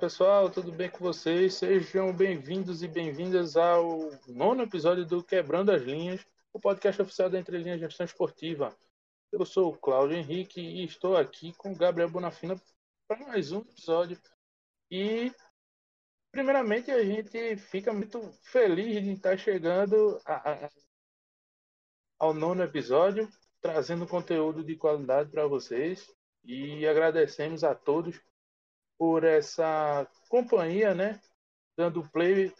Pessoal, tudo bem com vocês? Sejam bem-vindos e bem-vindas ao nono episódio do Quebrando as Linhas, o podcast oficial da Entre Linhas Gestão Esportiva. Eu sou o Cláudio Henrique e estou aqui com o Gabriel Bonafina para mais um episódio. E, primeiramente, a gente fica muito feliz de estar chegando a, a, ao nono episódio, trazendo conteúdo de qualidade para vocês. E agradecemos a todos por essa companhia, né? Dando play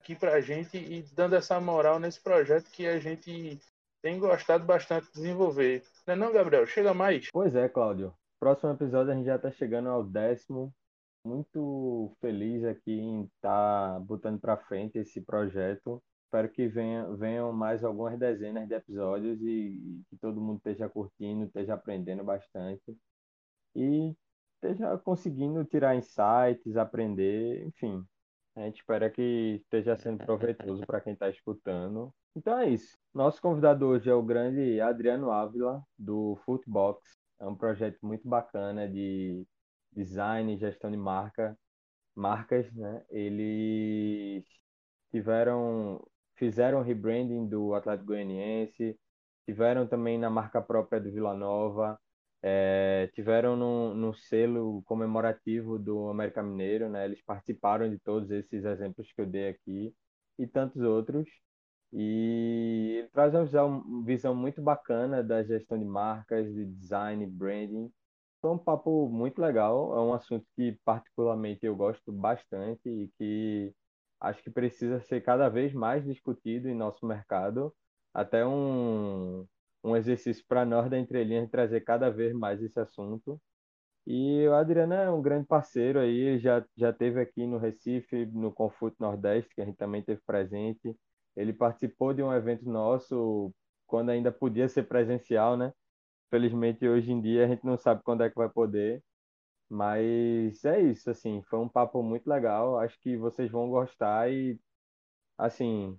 aqui para a gente e dando essa moral nesse projeto que a gente tem gostado bastante de desenvolver. Não é não, Gabriel? Chega mais. Pois é, Cláudio. Próximo episódio a gente já está chegando ao décimo. Muito feliz aqui em estar tá botando para frente esse projeto. Espero que venha, venham mais algumas dezenas de episódios e, e que todo mundo esteja curtindo, esteja aprendendo bastante. E esteja conseguindo tirar insights, aprender, enfim. A gente espera que esteja sendo proveitoso para quem está escutando. Então é isso. Nosso convidado hoje é o grande Adriano Ávila, do Footbox. É um projeto muito bacana de design e gestão de marca, marcas, né? Eles tiveram, fizeram rebranding do Atlético Goianiense, tiveram também na marca própria do Vila Nova, é, tiveram no, no selo comemorativo do América Mineiro, né? Eles participaram de todos esses exemplos que eu dei aqui e tantos outros. E ele traz uma visão, visão muito bacana da gestão de marcas, de design, branding. Foi um papo muito legal, é um assunto que particularmente eu gosto bastante e que acho que precisa ser cada vez mais discutido em nosso mercado. Até um, um exercício para nós da entrelinha trazer cada vez mais esse assunto. E o Adriano é um grande parceiro aí, já já teve aqui no Recife, no Confute Nordeste, que a gente também teve presente. Ele participou de um evento nosso quando ainda podia ser presencial, né? Felizmente hoje em dia a gente não sabe quando é que vai poder. Mas é isso, assim, foi um papo muito legal. Acho que vocês vão gostar e assim,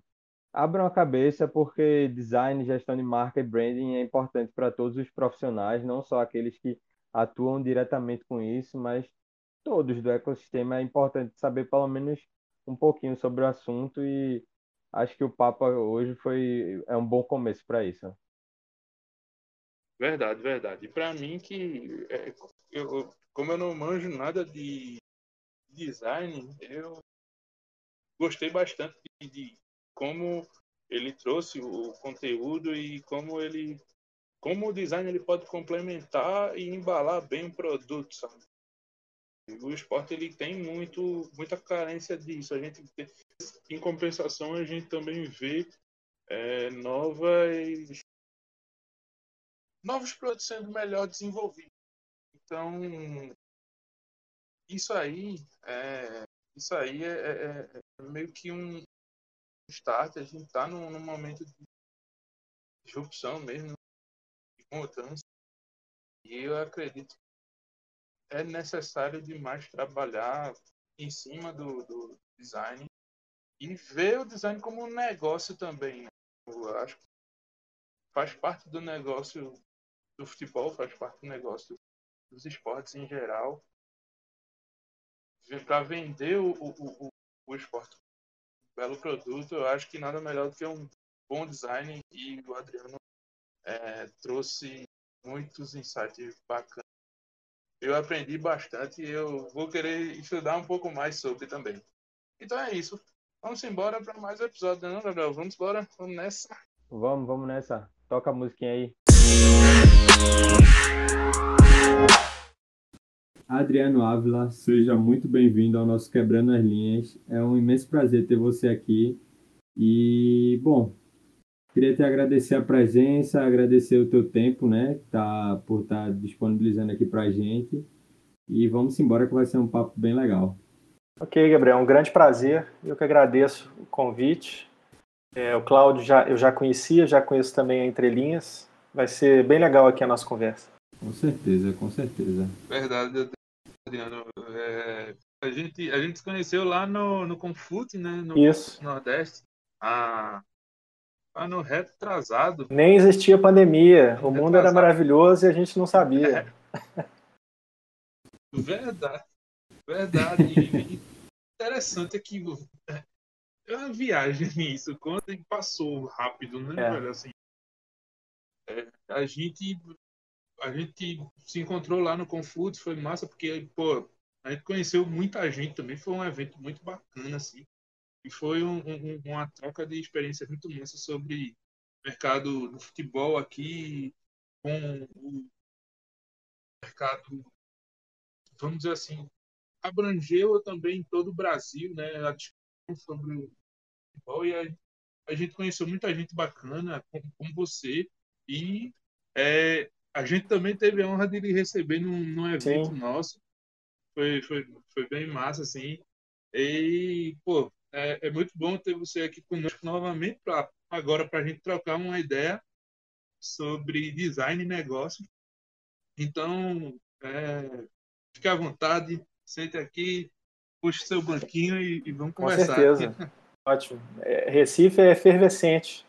abram a cabeça porque design, gestão de marca e branding é importante para todos os profissionais, não só aqueles que atuam diretamente com isso, mas todos do ecossistema. É importante saber pelo menos um pouquinho sobre o assunto e acho que o papo hoje foi é um bom começo para isso. Verdade, verdade. E para mim que é, eu, como eu não manjo nada de design, eu gostei bastante de, de como ele trouxe o conteúdo e como ele como o design ele pode complementar e embalar bem o produto, sabe? O esporte ele tem muito muita carência disso. A gente em compensação a gente também vê é, novas novos produtos sendo melhor desenvolvidos. Então isso aí é, isso aí é, é, é meio que um, start, a gente está num, num, momento de disrupção mesmo, de mudança. E eu acredito que é necessário demais trabalhar em cima do, do design e ver o design como um negócio também. Né? Eu acho que faz parte do negócio do futebol, faz parte do negócio dos esportes em geral. Para vender o, o, o, o esporte belo produto. Eu acho que nada melhor do que um bom design e o Adriano é, trouxe muitos insights bacanas. Eu aprendi bastante e eu vou querer estudar um pouco mais sobre também. Então é isso. Vamos embora para mais um episódio, não, Gabriel? Vamos embora? Vamos nessa? Vamos, vamos nessa. Toca a musiquinha aí. Adriano Ávila, seja muito bem-vindo ao nosso Quebrando as Linhas. É um imenso prazer ter você aqui. E, bom, queria te agradecer a presença, agradecer o teu tempo, né, tá, por estar tá disponibilizando aqui para a gente. E vamos embora que vai ser um papo bem legal. Ok, Gabriel, um grande prazer. Eu que agradeço o convite. É, o Cláudio já, eu já conhecia, já conheço também a Entre Linhas. Vai ser bem legal aqui a nossa conversa. Com certeza, com certeza. Verdade, Adriano. É, a, gente, a gente se conheceu lá no, no Confute, né? No Isso. Nordeste. Ah, ano retrasado. Nem existia pandemia. O mundo era maravilhoso e a gente não sabia. É. Verdade. Verdade. E, interessante é que é uma viagem nisso. Quando passou rápido, né, é. velho? Assim, é, a gente a gente se encontrou lá no Confúcio, foi massa, porque, pô, a gente conheceu muita gente também, foi um evento muito bacana, assim. E foi um, um, uma troca de experiências muito massa sobre mercado do futebol aqui, com o mercado, vamos dizer assim, abrangeu também todo o Brasil, né? A discussão sobre o futebol e a, a gente conheceu muita gente bacana, como, como você, e é, a gente também teve a honra de lhe receber num, num evento Sim. nosso. Foi, foi, foi bem massa, assim. E, pô, é, é muito bom ter você aqui conosco novamente, pra, agora para a gente trocar uma ideia sobre design e negócio. Então, é, fique à vontade, sente aqui, puxe seu banquinho e, e vamos conversar. Com certeza. Ótimo. É, Recife é efervescente.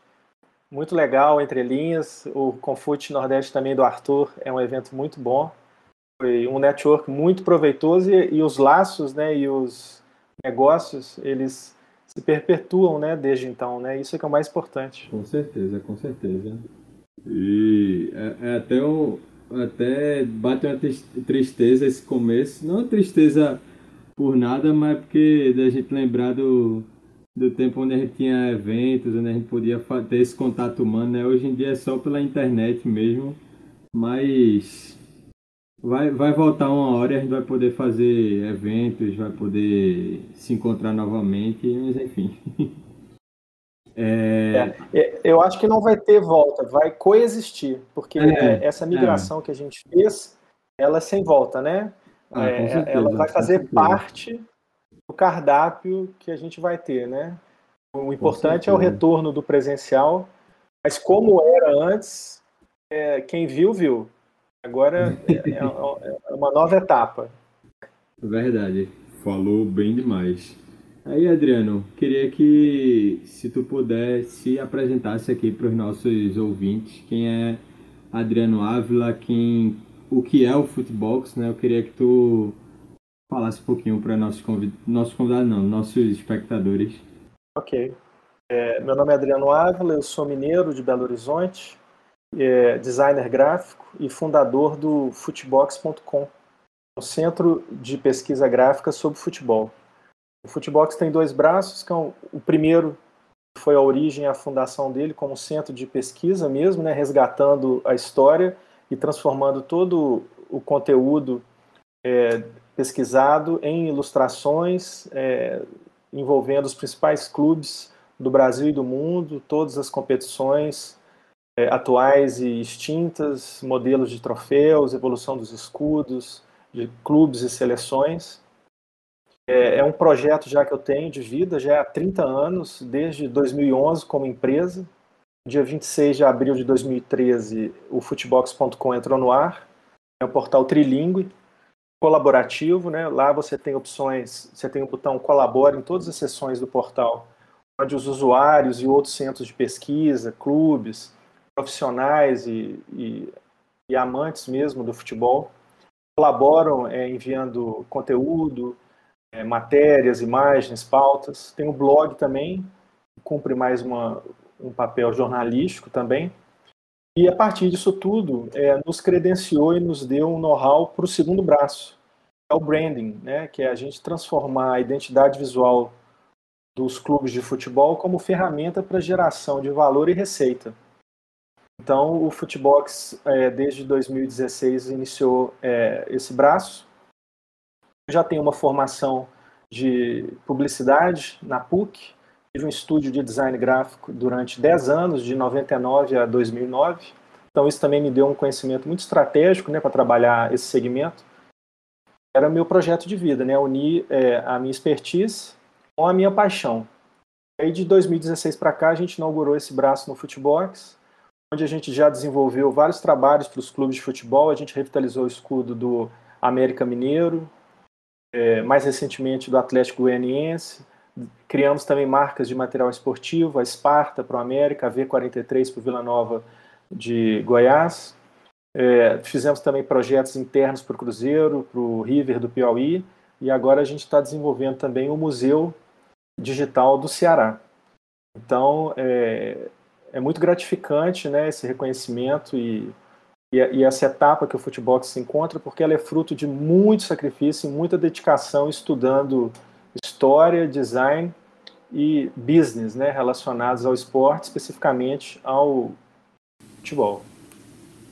Muito legal, entre linhas. O Confute Nordeste também do Arthur é um evento muito bom. Foi um network muito proveitoso e, e os laços né, e os negócios, eles se perpetuam né, desde então. Né? Isso é que é o mais importante. Com certeza, com certeza. E é, é até, um, até bate uma tristeza esse começo. Não tristeza por nada, mas porque da gente lembrar do, do tempo onde a gente tinha eventos, onde a gente podia ter esse contato humano, né? Hoje em dia é só pela internet mesmo, mas vai, vai voltar uma hora e a gente vai poder fazer eventos, vai poder se encontrar novamente, mas enfim. É... É, eu acho que não vai ter volta, vai coexistir, porque é, essa migração que a gente fez, ela é sem volta, né? Ah, certeza, ela vai fazer parte o cardápio que a gente vai ter, né? O importante é o retorno do presencial, mas como era antes, é, quem viu, viu. Agora é, é, é, uma nova etapa. Verdade, falou bem demais. Aí, Adriano, queria que, se tu pudesse, apresentasse aqui para os nossos ouvintes quem é Adriano Ávila, quem, o que é o Footbox, né? Eu queria que tu falasse um pouquinho para nossos convidados, nossos convidados não, nossos espectadores. Ok. É, meu nome é Adriano Ávila, eu sou mineiro de Belo Horizonte, é, designer gráfico e fundador do Footbox.com, um centro de pesquisa gráfica sobre futebol. O Footbox tem dois braços, que é o, o primeiro foi a origem, a fundação dele como centro de pesquisa mesmo, né, resgatando a história e transformando todo o conteúdo é, pesquisado em ilustrações é, envolvendo os principais clubes do Brasil e do mundo, todas as competições é, atuais e extintas, modelos de troféus, evolução dos escudos, de clubes e seleções. É, é um projeto já que eu tenho de vida, já há 30 anos, desde 2011 como empresa. Dia 26 de abril de 2013, o Futebox.com entrou no ar. É um portal trilingue, colaborativo, né? Lá você tem opções, você tem o botão colabora em todas as seções do portal, onde os usuários e outros centros de pesquisa, clubes, profissionais e, e, e amantes mesmo do futebol colaboram é, enviando conteúdo, é, matérias, imagens, pautas. Tem o blog também, que cumpre mais uma, um papel jornalístico também. E a partir disso tudo, é, nos credenciou e nos deu um know-how para o segundo braço, é o branding, né, que é a gente transformar a identidade visual dos clubes de futebol como ferramenta para geração de valor e receita. Então, o Footbox, é, desde 2016, iniciou é, esse braço. Já tenho uma formação de publicidade na PUC, Tive um estúdio de design gráfico durante 10 anos, de 99 a 2009. Então isso também me deu um conhecimento muito estratégico né, para trabalhar esse segmento. Era meu projeto de vida, né, unir é, a minha expertise com a minha paixão. Aí de 2016 para cá a gente inaugurou esse braço no Footbox, onde a gente já desenvolveu vários trabalhos para os clubes de futebol. A gente revitalizou o escudo do América Mineiro, é, mais recentemente do Atlético Goianiense, Criamos também marcas de material esportivo, a Esparta para o América, a V43 para o Vila Nova de Goiás. É, fizemos também projetos internos para o Cruzeiro, para o River do Piauí, e agora a gente está desenvolvendo também o Museu Digital do Ceará. Então, é, é muito gratificante né, esse reconhecimento e, e, e, essa etapa que o futebol se encontra, porque ela é fruto de muito sacrifício e muita dedicação estudando história, design e business né, relacionados ao esporte, especificamente ao futebol.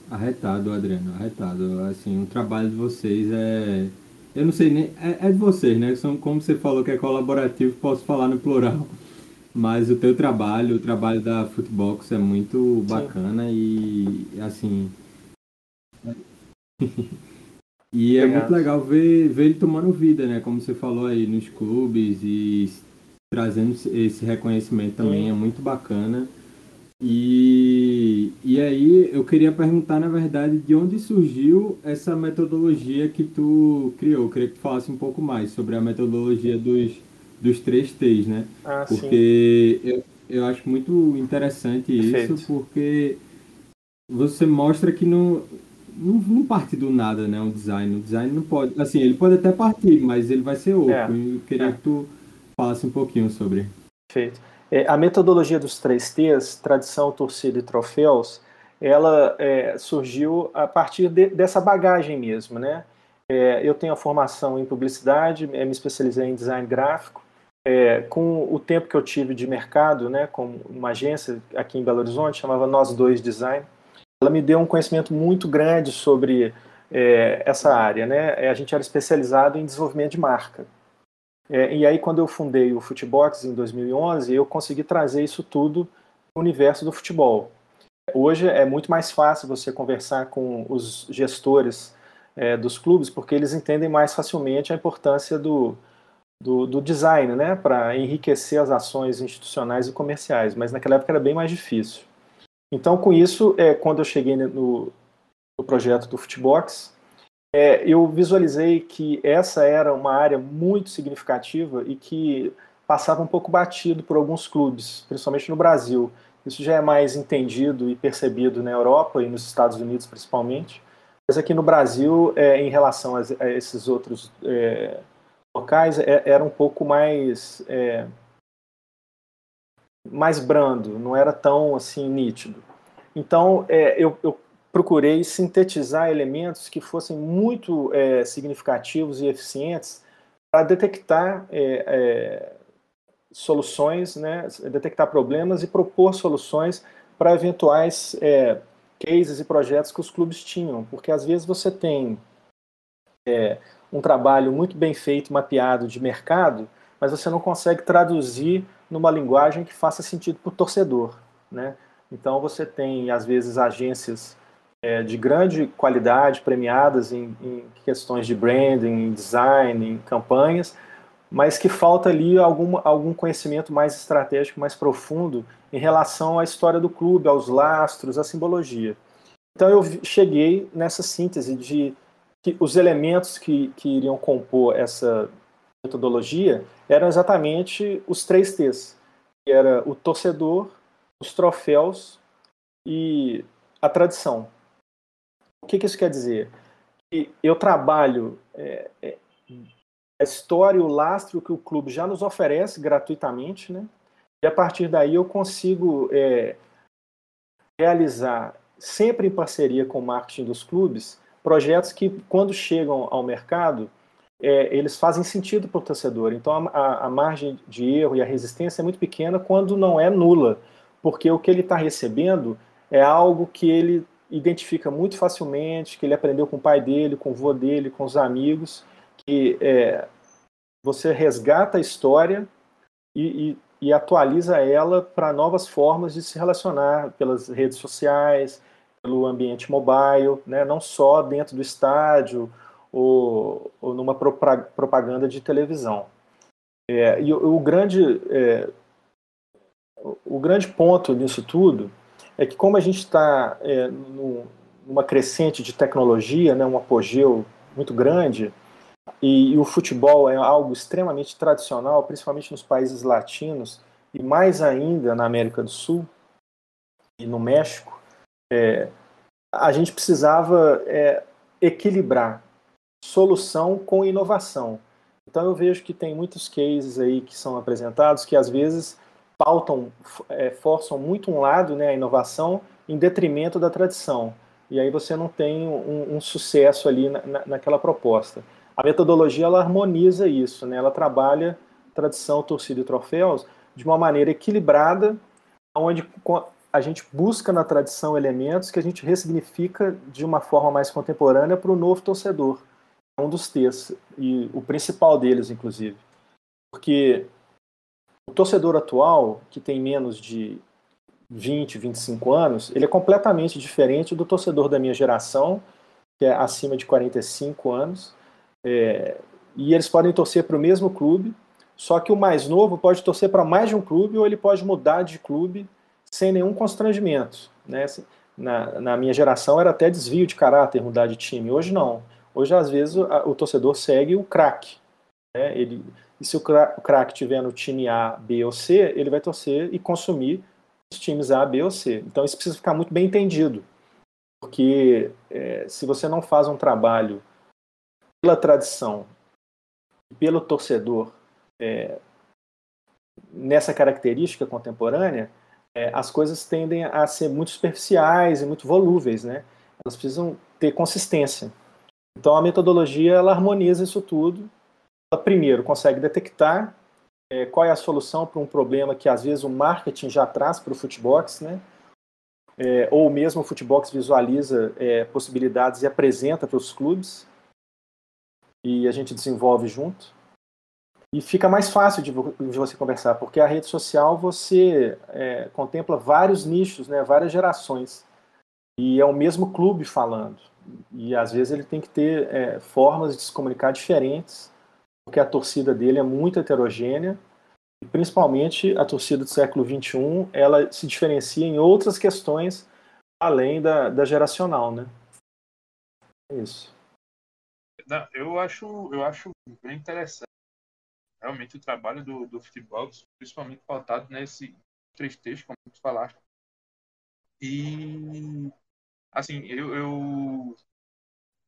Arretado, Adriano, arretado. Assim, o trabalho de vocês é. Eu não sei nem. É, é de vocês, né? São, como você falou que é colaborativo, posso falar no plural. Mas o teu trabalho, o trabalho da Footbox é muito bacana Sim. e assim. E é muito legal ver, ver ele tomando vida, né? Como você falou aí, nos clubes e trazendo esse reconhecimento também Sim. é muito bacana. E, e aí eu queria perguntar, na verdade, de onde surgiu essa metodologia que tu criou. Eu queria que tu falasse um pouco mais sobre a metodologia dos, dos três T's, né? Ah, porque eu, eu acho muito interessante Perfeito. isso, porque você mostra que não, não, não, parte do nada, né? Um design. O design não pode. Assim, ele pode até partir, mas ele vai ser outro. É, eu queria é. que tu falasse um pouquinho sobre. Perfeito. É, a metodologia dos três T's, tradição, torcida e troféus, ela é, surgiu a partir de, dessa bagagem mesmo, né? É, eu tenho a formação em publicidade, é, me especializei em design gráfico. Com o tempo que eu tive de mercado, né, com uma agência aqui em Belo Horizonte, chamava Nós Dois Design, ela me deu um conhecimento muito grande sobre é, essa área. Né? A gente era especializado em desenvolvimento de marca. É, e aí, quando eu fundei o Futebox em 2011, eu consegui trazer isso tudo no universo do futebol. Hoje é muito mais fácil você conversar com os gestores é, dos clubes, porque eles entendem mais facilmente a importância do, do, do design, né, para enriquecer as ações institucionais e comerciais. Mas naquela época era bem mais difícil. Então, com isso, é, quando eu cheguei no, no projeto do Futebox, é, eu visualizei que essa era uma área muito significativa e que passava um pouco batido por alguns clubes, principalmente no Brasil. Isso já é mais entendido e percebido na Europa e nos Estados Unidos principalmente, mas aqui no Brasil, é, em relação a, a esses outros é, locais, é, era um pouco mais é, mais brando, não era tão assim nítido. Então, é, eu, eu procurei sintetizar elementos que fossem muito é, significativos e eficientes para detectar é, é, soluções, né, detectar problemas e propor soluções para eventuais é, cases e projetos que os clubes tinham, porque às vezes você tem é, um trabalho muito bem feito, mapeado de mercado, mas você não consegue traduzir numa linguagem que faça sentido para o torcedor, né? Então você tem às vezes agências é, de grande qualidade, premiadas em, em, questões de branding, em design, em campanhas, mas que falta ali algum, algum conhecimento mais estratégico, mais profundo em relação à história do clube, aos lastros, à simbologia. Então eu cheguei nessa síntese de que os elementos que, que iriam compor essa metodologia eram exatamente os três T's, que era o torcedor, os troféus e a tradição. O que, que isso quer dizer? Que eu trabalho é, é, a história o lastro que o clube já nos oferece gratuitamente, né? E a partir daí eu consigo é, realizar, sempre em parceria com o marketing dos clubes, projetos que, quando chegam ao mercado, é, eles fazem sentido para o torcedor. Então, a, a, margem de erro e a resistência é muito pequena quando não é nula, porque o que ele está recebendo é algo que ele identifica muito facilmente, que ele aprendeu com o pai dele, com o vô dele, com os amigos, que é, você resgata a história e, e, e atualiza ela para novas formas de se relacionar pelas redes sociais, pelo ambiente mobile, né, não só dentro do estádio ou, ou numa propaganda de televisão. É, e o, o grande, é, o grande ponto nisso tudo é que como a gente está é, numa crescente de tecnologia, né, um apogeu muito grande, e, e, o futebol é algo extremamente tradicional, principalmente nos países latinos, e mais ainda na América do Sul e no México, é, a gente precisava é, equilibrar solução com inovação. Então eu vejo que tem muitos cases aí que são apresentados que às vezes pautam, é, forçam muito um lado, né, a inovação, em detrimento da tradição. E aí você não tem um, um sucesso ali na, na, naquela proposta. A metodologia ela harmoniza isso, né? ela trabalha tradição, torcida e troféus de uma maneira equilibrada, onde a gente busca na tradição elementos que a gente ressignifica de uma forma mais contemporânea para o novo torcedor. Um dos textos, e o principal deles, inclusive. Porque o torcedor atual, que tem menos de 20, 25 anos, ele é completamente diferente do torcedor da minha geração, que é acima de 45 anos, é, e eles podem torcer para o mesmo clube, só que o mais novo pode torcer para mais de um clube ou ele pode mudar de clube sem nenhum constrangimento. Né? Na, na, minha geração era até desvio de caráter mudar de time. Hoje não. Hoje, às vezes, o, torcedor segue o craque. Né? Ele, e se o craque estiver no time A, B ou C, ele vai torcer e consumir os times A, B ou C. Então isso precisa ficar muito bem entendido. Porque é, se você não faz um trabalho pela tradição, pelo torcedor, é, nessa característica contemporânea, é, as coisas tendem a ser muito superficiais e muito volúveis, né? Elas precisam ter consistência. Então a metodologia ela harmoniza isso tudo. Ela primeiro consegue detectar é, qual é a solução para um problema que às vezes o marketing já traz para o Footbox, né? É, ou mesmo o Footbox visualiza é, possibilidades e apresenta para os clubes e a gente desenvolve junto. E fica mais fácil de, de você conversar, porque a rede social você é, contempla vários nichos, né, várias gerações. E é o mesmo clube falando. E às vezes ele tem que ter é, formas de se comunicar diferentes, porque a torcida dele é muito heterogênea. E principalmente a torcida do século XXI, ela se diferencia em outras questões além da, da geracional, né? É isso. Eu acho, eu acho bem interessante realmente o trabalho do, do futebol, principalmente pautado nesse três textos, como tu falaste. E, assim, eu, eu,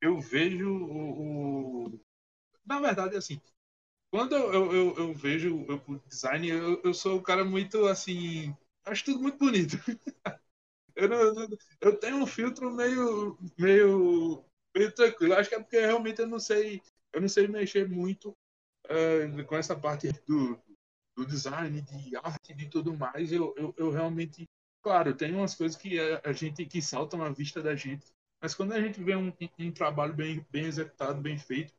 eu vejo o, o, Na verdade, assim, quando eu, eu, eu vejo o design, eu, eu sou um cara muito, assim, acho tudo muito bonito. eu, não, eu tenho um filtro meio, meio, meio tranquilo. Acho que é porque realmente eu não sei, eu não sei mexer muito uh, com essa parte do, do design, de arte, de tudo mais, eu, eu, eu realmente, claro, tem umas coisas que a, gente que saltam à vista da gente, mas quando a gente vê um, um trabalho bem, bem executado, bem feito,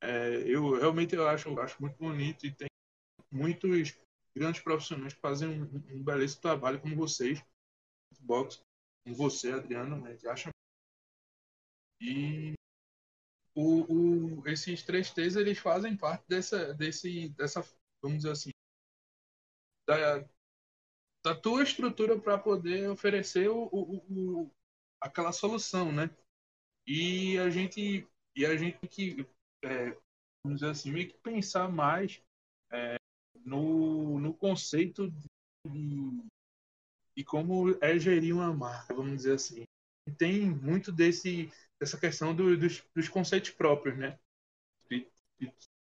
é, eu realmente eu acho, eu acho muito bonito e tem muitos grandes profissionais que fazem um, um belíssimo trabalho como vocês, box, com você, Adriano, né, que acha e o, o, esses três T's eles fazem parte dessa, desse, dessa, vamos dizer assim, da, da tua estrutura para poder oferecer o, o, o, aquela solução, né? E a gente, e a gente que, é, vamos dizer assim, meio que pensar mais é, no, no conceito de, de como é gerir uma marca, vamos dizer assim. Tem muito desse essa questão do, dos, dos, conceitos próprios, né? E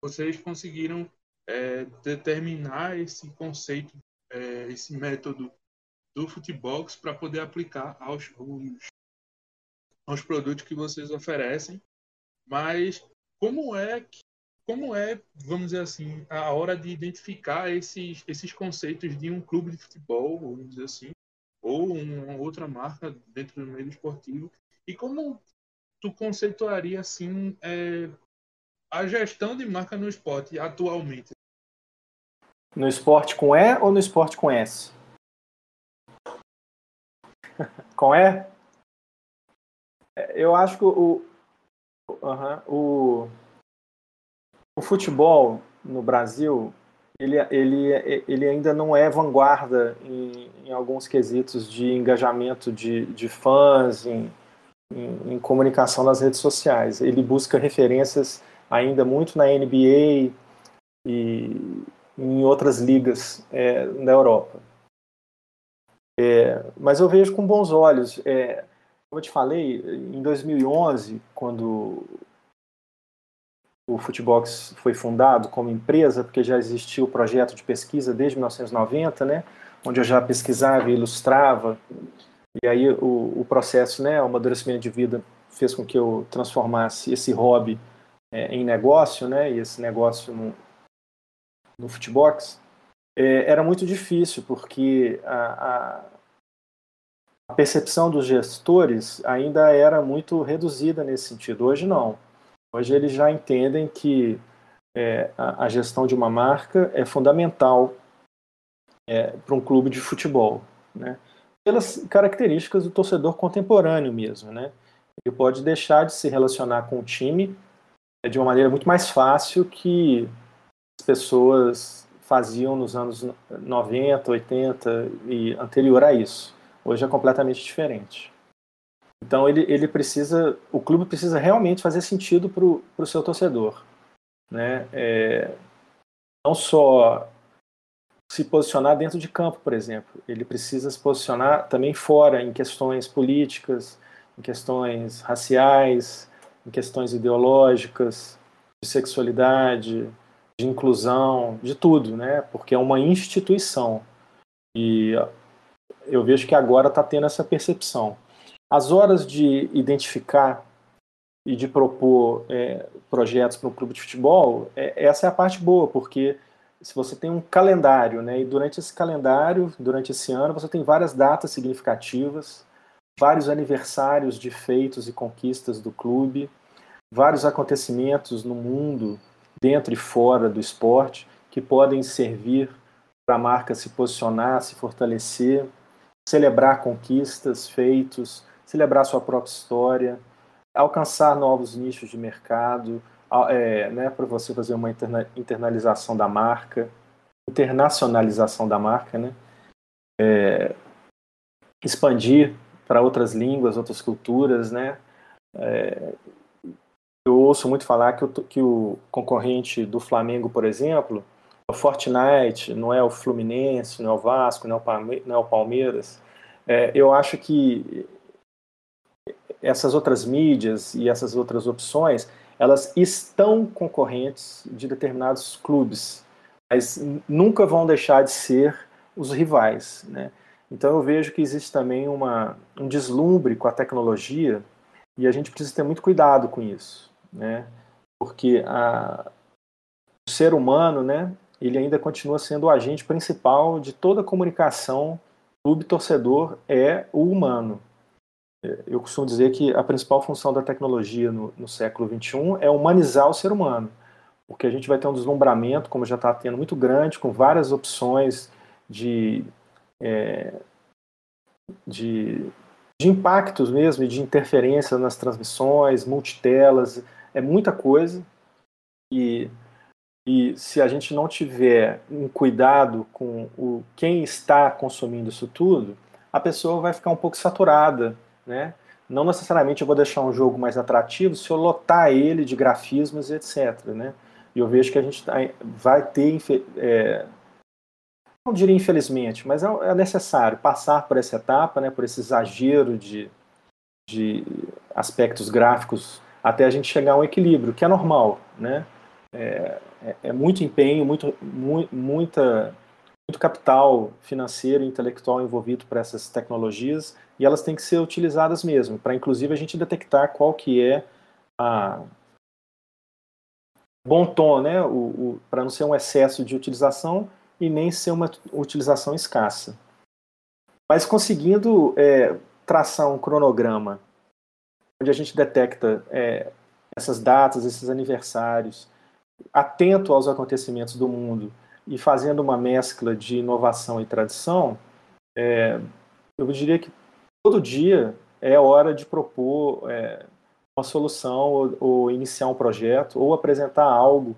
vocês conseguiram é, determinar esse conceito, é, esse método do Footbox para poder aplicar aos, aos, aos produtos que vocês oferecem. Mas como é que como é, vamos dizer assim, a hora de identificar esses, esses conceitos de um clube de futebol, vamos dizer assim, ou uma outra marca dentro do meio esportivo, e como tu conceituaria assim é, a gestão de marca no esporte atualmente? No esporte com E ou no esporte com S? com E? Eu acho que o, o, o futebol no Brasil ele, ele, ele ainda não é vanguarda em, em alguns quesitos de engajamento de, de fãs, em, em, em, comunicação nas redes sociais. Ele busca referências ainda muito na NBA e em outras ligas é, na Europa. É, mas eu vejo com bons olhos. É, como eu te falei, em 2011, quando o Futebox foi fundado como empresa, porque já existia o projeto de pesquisa desde 1990, né, onde eu já pesquisava e ilustrava, e aí o, o processo, né, o amadurecimento de vida fez com que eu transformasse esse hobby é, em negócio, né, e esse negócio no Futebox, é, era muito difícil, porque a, a, a percepção dos gestores ainda era muito reduzida nesse sentido. Hoje não. Hoje eles já entendem que é, a, a, gestão de uma marca é fundamental é, para um clube de futebol, né? pelas características do torcedor contemporâneo mesmo. Né? Ele pode deixar de se relacionar com o time é, de uma maneira muito mais fácil que pessoas faziam nos anos 90, 80 e anterior a isso. Hoje é completamente diferente. Então ele, ele precisa, o clube precisa realmente fazer sentido para o seu torcedor, né? É, não só se posicionar dentro de campo, por exemplo, ele precisa se posicionar também fora em questões políticas, em questões raciais, em questões ideológicas, de sexualidade, de inclusão, de tudo, né? Porque é uma instituição e eu vejo que agora está tendo essa percepção. As horas de identificar e de propor é, projetos para um clube de futebol, é, essa é a parte boa, porque se você tem um calendário, né, e durante esse calendário, durante esse ano, você tem várias datas significativas, vários aniversários de feitos e conquistas do clube, vários acontecimentos no mundo, dentro e fora do esporte, que podem servir para a marca se posicionar, se fortalecer, celebrar conquistas, feitos, celebrar sua própria história, alcançar novos nichos de mercado, é, né, para você fazer uma interna internalização da marca, internacionalização da marca, né, é, expandir para outras línguas, outras culturas, né. É, eu ouço muito falar que o, que o concorrente do Flamengo, por exemplo, é o Fortnite, não é o Fluminense, não é o Vasco, não é o Palmeiras. É, eu acho que essas outras mídias e essas outras opções, elas estão concorrentes de determinados clubes, mas nunca vão deixar de ser os rivais, né? Então eu vejo que existe também uma, um deslumbre com a tecnologia e a gente precisa ter muito cuidado com isso, né? Porque a, o ser humano, né, ele ainda continua sendo o agente principal de toda a comunicação clube-torcedor é o humano. Eu costumo dizer que a principal função da tecnologia no, no século XXI é humanizar o ser humano, porque a gente vai ter um deslumbramento, como já está tendo, muito grande, com várias opções de, é, de, de impactos mesmo, de interferência nas transmissões, multitelas, é muita coisa. E, e se a gente não tiver um cuidado com o, quem está consumindo isso tudo, a pessoa vai ficar um pouco saturada né? Não necessariamente eu vou deixar um jogo mais atrativo se eu lotar ele de grafismos e etc. Né? E eu vejo que a gente tá, vai ter, é, não diria infelizmente, mas é, é, necessário passar por essa etapa, né, por esse exagero de, de aspectos gráficos até a gente chegar a um equilíbrio, que é normal. Né? É, é, é muito empenho, muito, mu muita muito capital financeiro e intelectual envolvido para essas tecnologias e elas têm que ser utilizadas mesmo, para inclusive a gente detectar qual que é a bom tom, né, o, o para não ser um excesso de utilização e nem ser uma utilização escassa. Mas conseguindo é, traçar um cronograma onde a gente detecta é, essas datas, esses aniversários, atento aos acontecimentos do mundo e fazendo uma mescla de inovação e tradição, é, eu diria que todo dia é hora de propor é, uma solução ou, ou, iniciar um projeto ou apresentar algo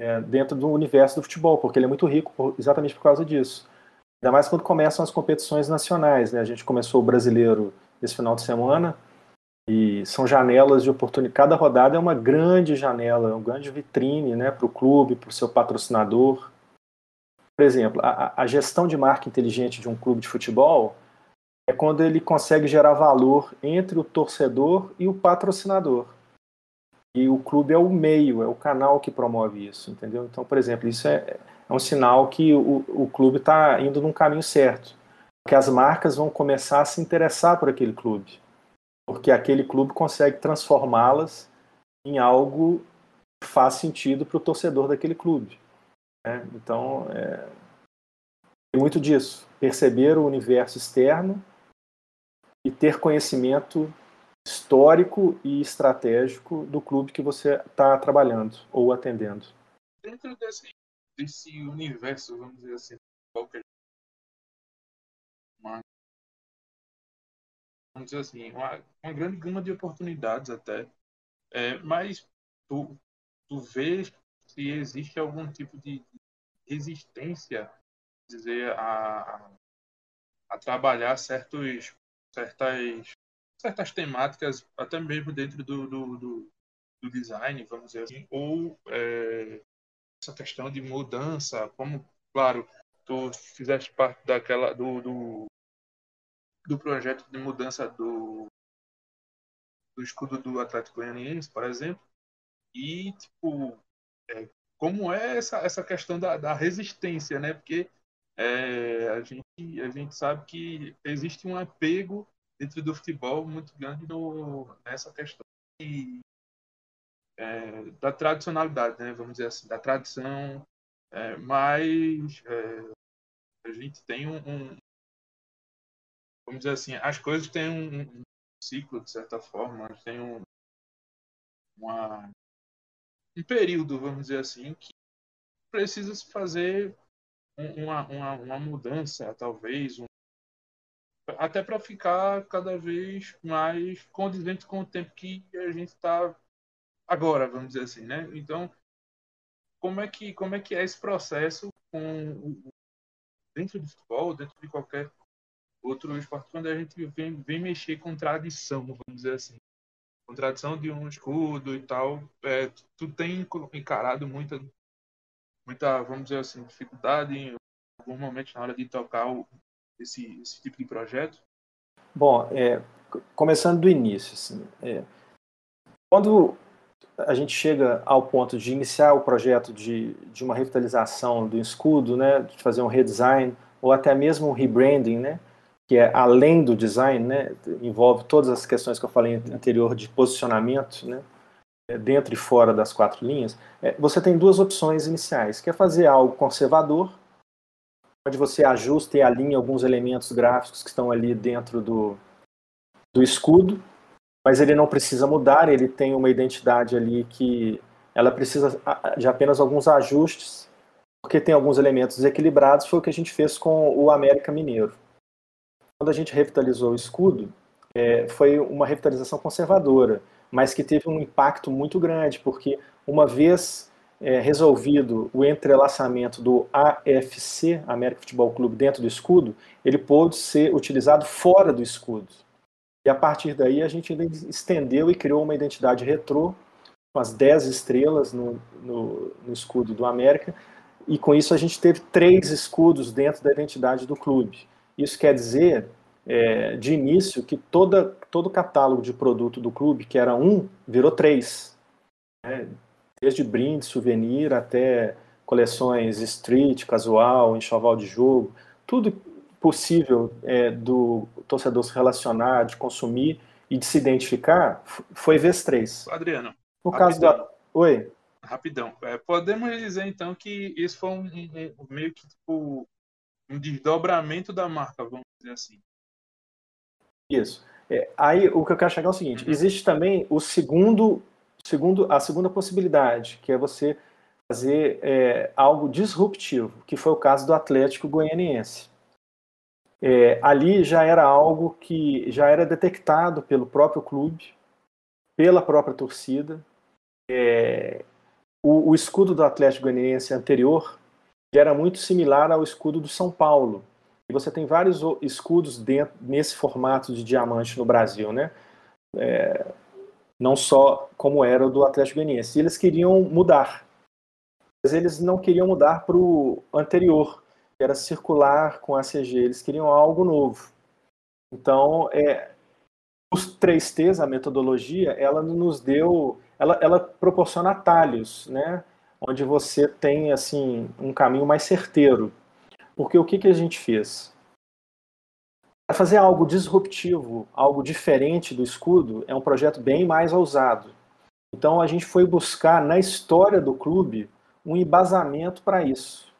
é, dentro do universo do futebol, porque ele é muito rico por, exatamente por causa disso. Ainda mais quando começam as competições nacionais. Né? A gente começou o brasileiro esse final de semana e são janelas de oportunidade. Cada rodada é uma grande janela, uma grande vitrine né, para o clube, para o seu patrocinador. Por exemplo, a, a gestão de marca inteligente de um clube de futebol é quando ele consegue gerar valor entre o torcedor e o patrocinador. E o clube é o meio, é o canal que promove isso, entendeu? Então, por exemplo, isso é, é um sinal que o, o clube está indo num caminho certo. Que as marcas vão começar a se interessar por aquele clube. Porque aquele clube consegue transformá-las em algo que faz sentido para o torcedor daquele clube. Né? Então, é, tem muito disso. Perceber o universo externo e ter conhecimento histórico e estratégico do clube que você está trabalhando ou atendendo. Dentro desse, desse universo, vamos dizer assim, qualquer uma, vamos dizer assim, uma, uma grande gama de oportunidades até, é, mas tu, tu vês se existe algum tipo de resistência, dizer, a, a trabalhar certos, certas certas temáticas, até mesmo dentro do, do, do, do design, vamos dizer assim, ou é, essa questão de mudança, como, claro, tu fizeste parte daquela do, do, do projeto de mudança do, do escudo do Atlético Goianiense, por exemplo, e, tipo, é, como é essa, essa questão da, da resistência, né? Porque é, a, gente, a gente sabe que existe um apego dentro do futebol muito grande no, nessa questão de, é, da tradicionalidade, né? vamos dizer assim, da tradição, é, mas é, a gente tem um, um, vamos dizer assim, as coisas têm um, um ciclo, de certa forma, tem um, uma, um período, vamos dizer assim, que precisa se fazer uma, uma, uma mudança, talvez, um, até para ficar cada vez mais condizente com o tempo que a gente está agora, vamos dizer assim, né? Então, como é que como é que é esse processo com dentro do futebol, dentro de qualquer outro esporte, quando a gente vem, vem mexer com tradição, vamos dizer assim, com tradição de um escudo e tal, é, tu tem encarado muita muita, vamos dizer assim, dificuldade em algum momento na hora de tocar o, esse, esse tipo de projeto? Bom, é, começando do início, assim, é, quando a gente chega ao ponto de iniciar o projeto de, de uma revitalização do escudo, né, de fazer um redesign ou até mesmo um rebranding, né, que é além do design, né, envolve todas as questões que eu falei anterior de posicionamento, né, dentro e fora das quatro linhas, é, você tem duas opções iniciais, que é fazer algo conservador, onde você ajusta e alinha alguns elementos gráficos que estão ali dentro do, do escudo, mas ele não precisa mudar, ele tem uma identidade ali que ela precisa de apenas alguns ajustes, porque tem alguns elementos desequilibrados, foi o que a gente fez com o América Mineiro. Quando a gente revitalizou o escudo, é, foi uma revitalização conservadora, mas que teve um impacto muito grande, porque uma vez é, resolvido o entrelaçamento do AFC, América Futebol Clube, dentro do escudo, ele pôde ser utilizado fora do escudo. E a partir daí a gente estendeu e criou uma identidade retrô, com as 10 estrelas no, no, no escudo do América, e com isso a gente teve três escudos dentro da identidade do clube. Isso quer dizer, é, de início, que toda, todo o catálogo de produto do clube, que era um, virou três. Né? desde brinde, souvenir até coleções street, casual, enxoval de jogo, tudo possível é, do torcedor se relacionar, de consumir e de se identificar, foi vez três. Adriano. No caso da. Oi. Rapidão. É, podemos dizer então que isso foi um, um, um, meio que tipo um desdobramento da marca, vamos dizer assim. Isso. É, aí o que eu quero chegar é o seguinte: uhum. existe também o segundo segundo, a segunda possibilidade, que é você fazer é, algo disruptivo, que foi o caso do Atlético Goianiense. É, ali já era algo que já era detectado pelo próprio clube, pela própria torcida. É, o, o, escudo do Atlético Goianiense anterior era muito similar ao escudo do São Paulo. E você tem vários escudos dentro, nesse formato de diamante no Brasil, né? É, não só como era o do Atlético Goianiense. Eles queriam mudar, mas eles não queriam mudar para o anterior, que era circular com a CG. Eles queriam algo novo. Então, é, os três T's, a metodologia, ela nos deu ela, ela proporciona atalhos, né? Onde você tem assim um caminho mais certeiro. Porque o que, que a gente fez? Para fazer algo disruptivo, algo diferente do escudo, é um projeto bem mais ousado. Então a gente foi buscar na história do clube um embasamento para isso.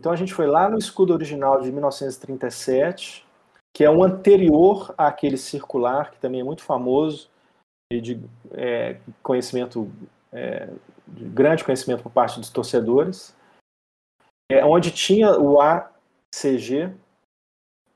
Então a gente foi lá no escudo original de 1937, que é um anterior àquele circular, que também é muito famoso e de é, conhecimento, é, de grande conhecimento por parte dos torcedores, é, onde tinha o ACG,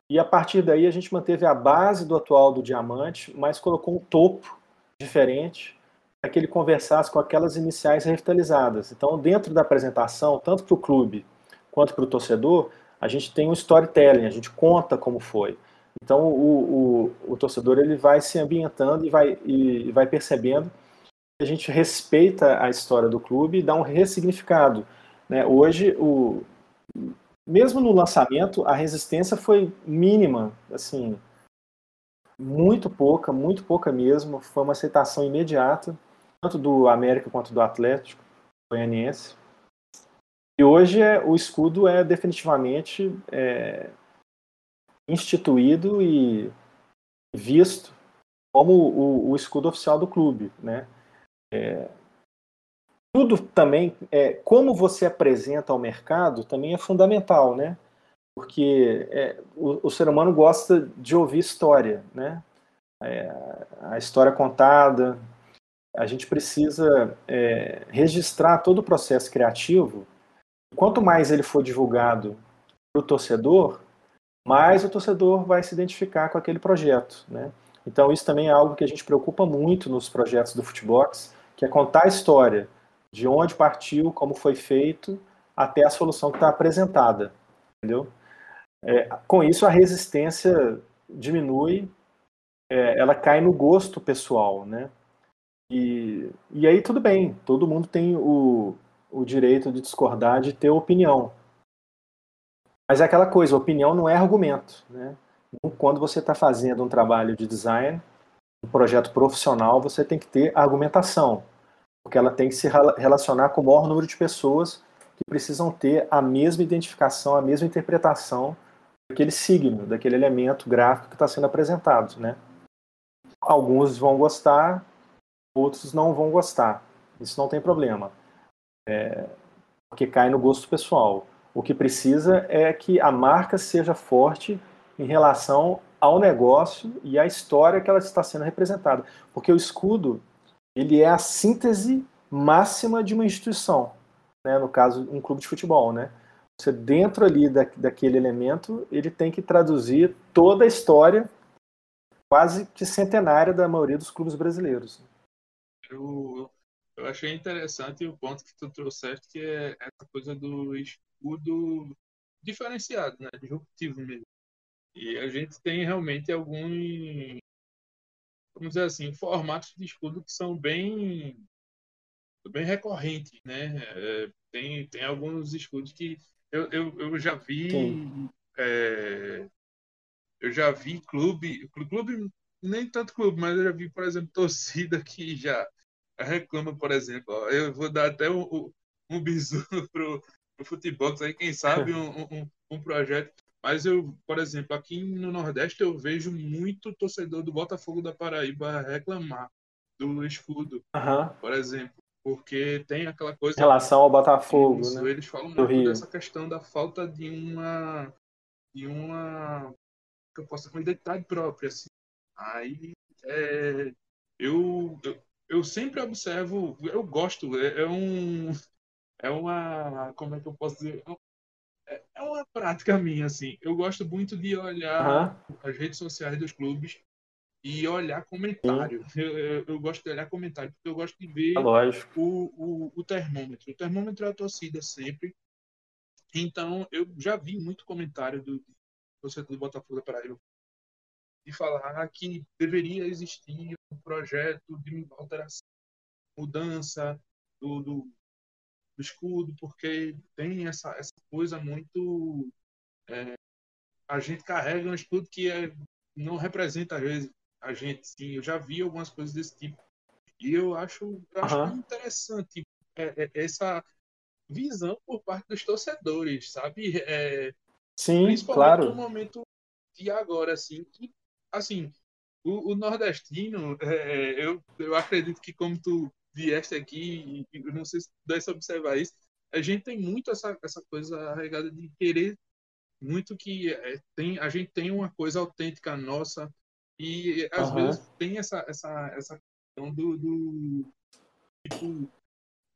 e a partir daí a gente manteve a base do atual do diamante, mas colocou um topo diferente para que ele conversasse com aquelas iniciais revitalizadas. Então, dentro da apresentação, tanto para o clube quanto para o torcedor, a gente tem um storytelling, a gente conta como foi. Então o, o, o torcedor ele vai se ambientando e vai, e vai percebendo a gente respeita a história do clube e dá um ressignificado. Né? Hoje, o, mesmo no lançamento, a resistência foi mínima, assim, muito pouca, muito pouca mesmo. Foi uma aceitação imediata, tanto do América quanto do Atlético Goianiense. E hoje é, o escudo é definitivamente é, instituído e visto como o, o escudo oficial do clube, né? É, tudo também, é, como você apresenta ao mercado, também é fundamental, né? Porque é, o, o, ser humano gosta de ouvir história, né? É, a história contada. A gente precisa é, registrar todo o processo criativo. Quanto mais ele for divulgado para o torcedor, mais o torcedor vai se identificar com aquele projeto. Né? Então, isso também é algo que a gente preocupa muito nos projetos do Footbox, que é contar a história de onde partiu, como foi feito, até a solução que está apresentada. Entendeu? É, com isso, a resistência diminui, é, ela cai no gosto pessoal. Né? E, e aí, tudo bem, todo mundo tem o, o direito de discordar, de ter opinião. Mas é aquela coisa, opinião não é argumento. Né? Quando você está fazendo um trabalho de design, um projeto profissional, você tem que ter argumentação, porque ela tem que se relacionar com o maior número de pessoas que precisam ter a mesma identificação, a mesma interpretação daquele signo, daquele elemento gráfico que está sendo apresentado. Né? Alguns vão gostar, outros não vão gostar. Isso não tem problema, é, porque cai no gosto pessoal. O que precisa é que a marca seja forte em relação ao negócio e à história que ela está sendo representada. Porque o escudo, ele é a síntese máxima de uma instituição, né? no caso, um clube de futebol. Né? Você, dentro ali da, daquele elemento, ele tem que traduzir toda a história quase que centenária da maioria dos clubes brasileiros. Eu, eu achei interessante o ponto que tu trouxeste, que é essa coisa do escudo diferenciado, né? disruptivo mesmo. E a gente tem realmente alguns, vamos dizer assim, formatos de escudo que são bem, bem recorrentes, né? É, tem, tem alguns escudos que eu, eu, eu já vi, é, eu já vi clube, clube nem tanto clube, mas eu já vi, por exemplo, torcida que já reclama, por exemplo, ó, eu vou dar até um, um bisu pro, no futebol, aí quem sabe um, um, um, projeto. Mas eu, por exemplo, aqui no Nordeste eu vejo muito torcedor do Botafogo da Paraíba reclamar do escudo, uhum. por exemplo, porque tem aquela coisa. Em relação ao Botafogo, isso, né? Eles falam muito Rio. dessa questão da falta de uma de uma que eu posso uma identidade própria, assim. Aí é, eu, eu eu sempre observo, eu gosto, é, é um é uma. Como é que eu posso dizer? É, uma prática minha, assim. Eu gosto muito de olhar uhum. as redes sociais dos clubes e olhar comentário. Eu, eu, eu, gosto de olhar comentário, porque eu gosto de ver é o, o, o, termômetro. O termômetro é a torcida sempre. Então, eu já vi muito comentário do torcedor do Botafogo da Paraíba de falar que deveria existir um projeto de alteração, mudança do, do do escudo, porque tem essa, essa coisa muito. É, a gente carrega um escudo que é, não representa, às vezes, a gente. Sim, eu já vi algumas coisas desse tipo. E eu acho, eu acho uhum. interessante é, é, essa visão por parte dos torcedores, sabe? É, Sim, principalmente claro. no momento de agora, assim, que, assim, o, o nordestino, é, eu, eu acredito que como tu vieste aqui, e não sei se deve observar isso, a gente tem muito essa, essa coisa regada de querer muito que é, tem, a gente tem uma coisa autêntica nossa e às uhum. vezes tem essa, essa, essa questão do, do tipo,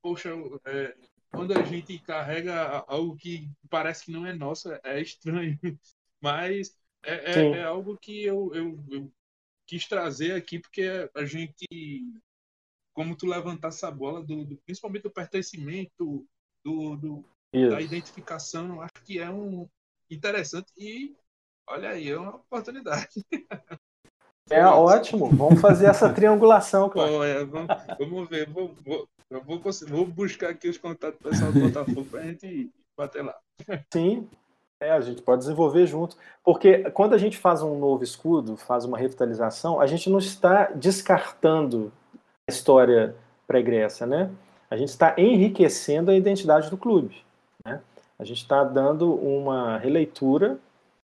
poxa, é, quando a gente carrega algo que parece que não é nosso, é estranho. Mas é, é, é algo que eu, eu, eu, quis trazer aqui, porque a gente, como tu levantar essa bola, do, do principalmente do pertencimento, do, do da identificação, acho que é um interessante e olha aí, é uma oportunidade. É ótimo, vamos fazer essa triangulação, claro. Oh, é, vamos, vamos, ver, vou, vou, vou, vou buscar aqui os contatos do pessoal do Botafogo para a gente bater lá. Sim, é, a gente pode desenvolver junto. Porque quando a gente faz um novo escudo, faz uma revitalização, a gente não está descartando história pregressa, né? A gente está enriquecendo a identidade do clube. Né? A gente está dando uma releitura,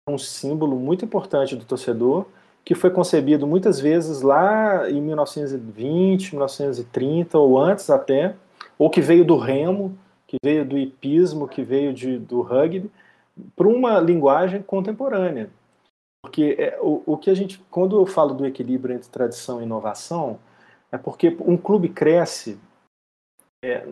um símbolo muito importante do torcedor, que foi concebido muitas vezes lá em 1920, 1930 ou antes até, ou que veio do remo, que veio do hipismo, que veio de, do rugby, para uma linguagem contemporânea. Porque é, o, o que a gente, quando eu falo do equilíbrio entre tradição e inovação, é porque um clube cresce é,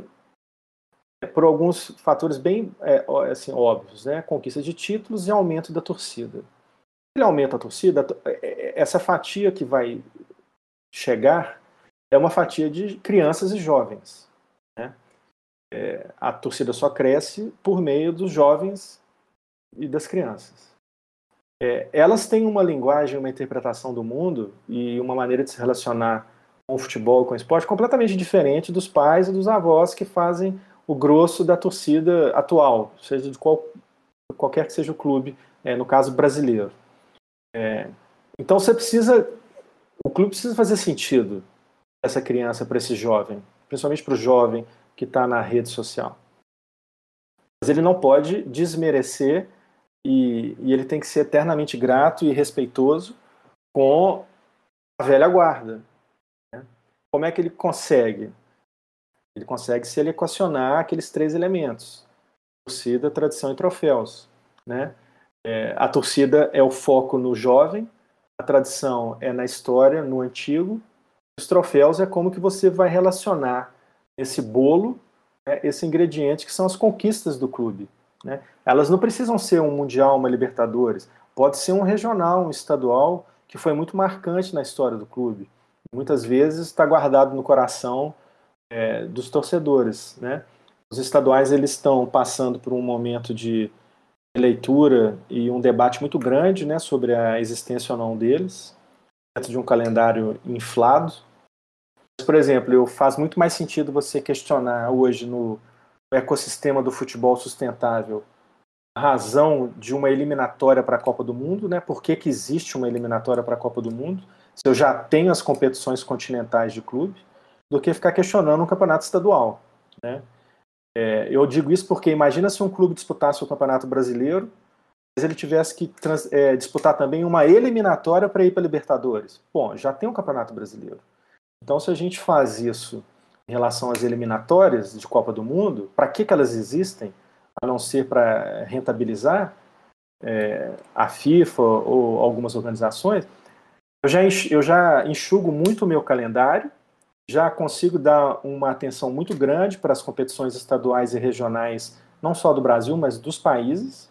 é por alguns fatores bem é, assim, óbvios, né? Conquista de títulos e aumento da torcida ele aumenta a torcida, é, é, essa fatia que vai chegar é uma fatia de crianças e jovens. Né? É, a torcida só cresce por meio dos jovens e das crianças. É, elas têm uma linguagem, uma interpretação do mundo e uma maneira de se relacionar com o futebol, com o esporte, completamente diferente dos pais e dos avós que fazem o grosso da torcida atual, seja de qual, qualquer que seja o clube, é, no caso brasileiro. É, então você precisa, o clube precisa fazer sentido essa criança para esse jovem, principalmente para o jovem que está na rede social. Mas ele não pode desmerecer e, e, ele tem que ser eternamente grato e respeitoso com a velha guarda. Como é que ele consegue? Ele consegue se ele equacionar aqueles três elementos: torcida, tradição e troféus. Né? É, a torcida é o foco no jovem, a tradição é na história, no antigo. Os troféus é como que você vai relacionar esse bolo, né, esse ingrediente que são as conquistas do clube. Né? Elas não precisam ser um mundial, uma Libertadores. Pode ser um regional, um estadual, que foi muito marcante na história do clube. Muitas vezes está guardado no coração é, dos torcedores. Né? Os estaduais eles estão passando por um momento de leitura e um debate muito grande né, sobre a existência ou não deles, dentro de um calendário inflado. Por exemplo, eu, faz muito mais sentido você questionar hoje no ecossistema do futebol sustentável a razão de uma eliminatória para a Copa do Mundo, né? Por que, que existe uma eliminatória para a Copa do Mundo? Se eu já tenho as competições continentais de clube, do que ficar questionando um campeonato estadual, né? É, eu digo isso porque imagina se um clube disputasse o Campeonato Brasileiro, mas ele tivesse que trans, é, disputar também uma eliminatória para ir para Libertadores. Bom, já tem um Campeonato Brasileiro. Então, se a gente faz isso em relação às eliminatórias de Copa do Mundo, para que, que elas existem, a não ser para rentabilizar é, a FIFA ou algumas organizações, eu já, eu já enxugo muito o meu calendário já consigo dar uma atenção muito grande para as competições estaduais e regionais, não só do Brasil, mas dos países,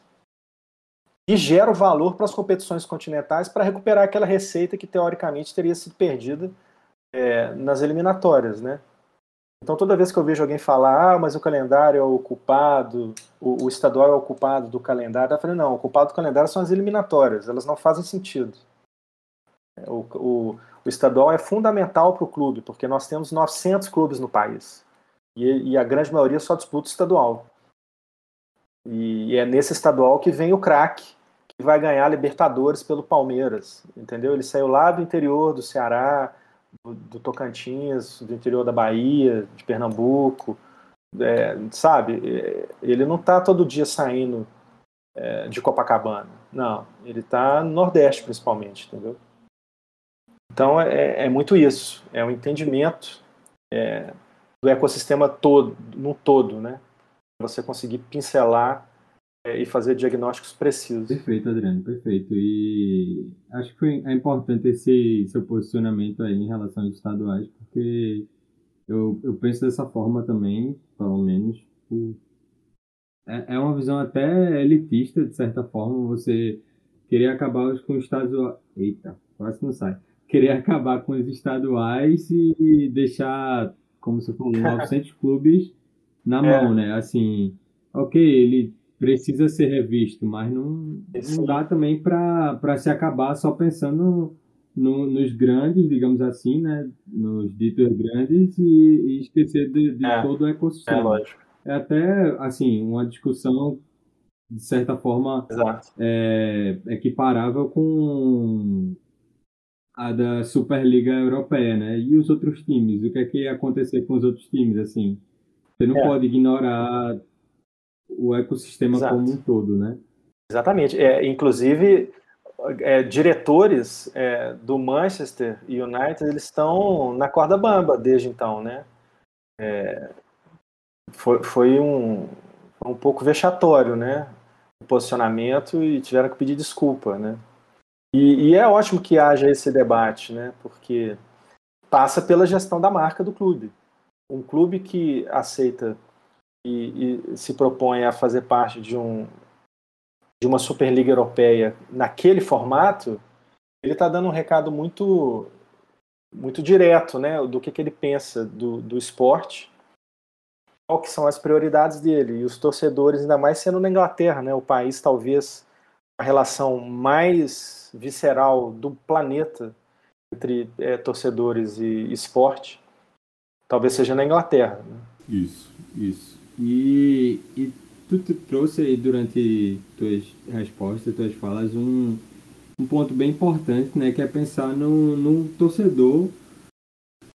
e gero valor para as competições continentais para recuperar aquela receita que teoricamente teria sido perdida é, nas eliminatórias, né? Então toda vez que eu vejo alguém falar, ah, mas o calendário é o culpado, o, o estadual é o culpado do calendário, eu falei, não, o culpado do calendário são as eliminatórias, elas não fazem sentido. O, o, o estadual é fundamental para o clube, porque nós temos 900 clubes no país. E, e a grande maioria só disputa o estadual. E, e é nesse estadual que vem o craque, que vai ganhar Libertadores pelo Palmeiras. Entendeu? Ele saiu lá do interior do Ceará, do Tocantins, do interior da Bahia, de Pernambuco, é, sabe? É, ele não está todo dia saindo é, de Copacabana, não. Ele está no Nordeste, principalmente, entendeu? Então é, é muito isso, é um entendimento é, do ecossistema todo, no todo, né? Você conseguir pincelar é, e fazer diagnósticos precisos. Perfeito, Adriano, perfeito. E acho que foi, é importante esse seu posicionamento aí em relação aos estaduais, porque eu, eu penso dessa forma também, pelo menos. Tipo, é, é uma visão até elitista, de certa forma, você querer acabar com os estaduais. Eita, quase não sai. Querer acabar com os estaduais e deixar, como você falou, 900 clubes na é. mão, né? Assim, ok, ele precisa ser revisto, mas não, não dá também para se acabar só pensando no, nos grandes, digamos assim, né? Nos ditos grandes e, e esquecer de, de é, todo o ecossistema. É lógico. É até, assim, uma discussão, de certa forma, é, equiparável com a da Superliga Europeia, né? E os outros times? O que é que ia acontecer com os outros times, assim? Você não é. pode ignorar o ecossistema Exato. como um todo, né? Exatamente. É, inclusive, é, diretores é, do Manchester United eles estão na corda bamba desde então, né? É, foi, foi um, um pouco vexatório, né? O posicionamento e tiveram que pedir desculpa, né? E, e, é ótimo que haja esse debate, né? Porque passa pela gestão da marca do clube. Um clube que aceita e, e se propõe a fazer parte de um de uma Superliga Europeia naquele formato, ele está dando um recado muito muito direto, né, do que, que ele pensa do, do esporte, qual que são as prioridades dele e os torcedores, ainda mais sendo na Inglaterra, né, o país talvez a relação mais visceral do planeta entre é, torcedores e esporte, talvez seja na Inglaterra. Né? Isso, isso. E, e tu, trouxe aí durante tuas respostas, tuas falas, um, um ponto bem importante, né? Que é pensar no, no torcedor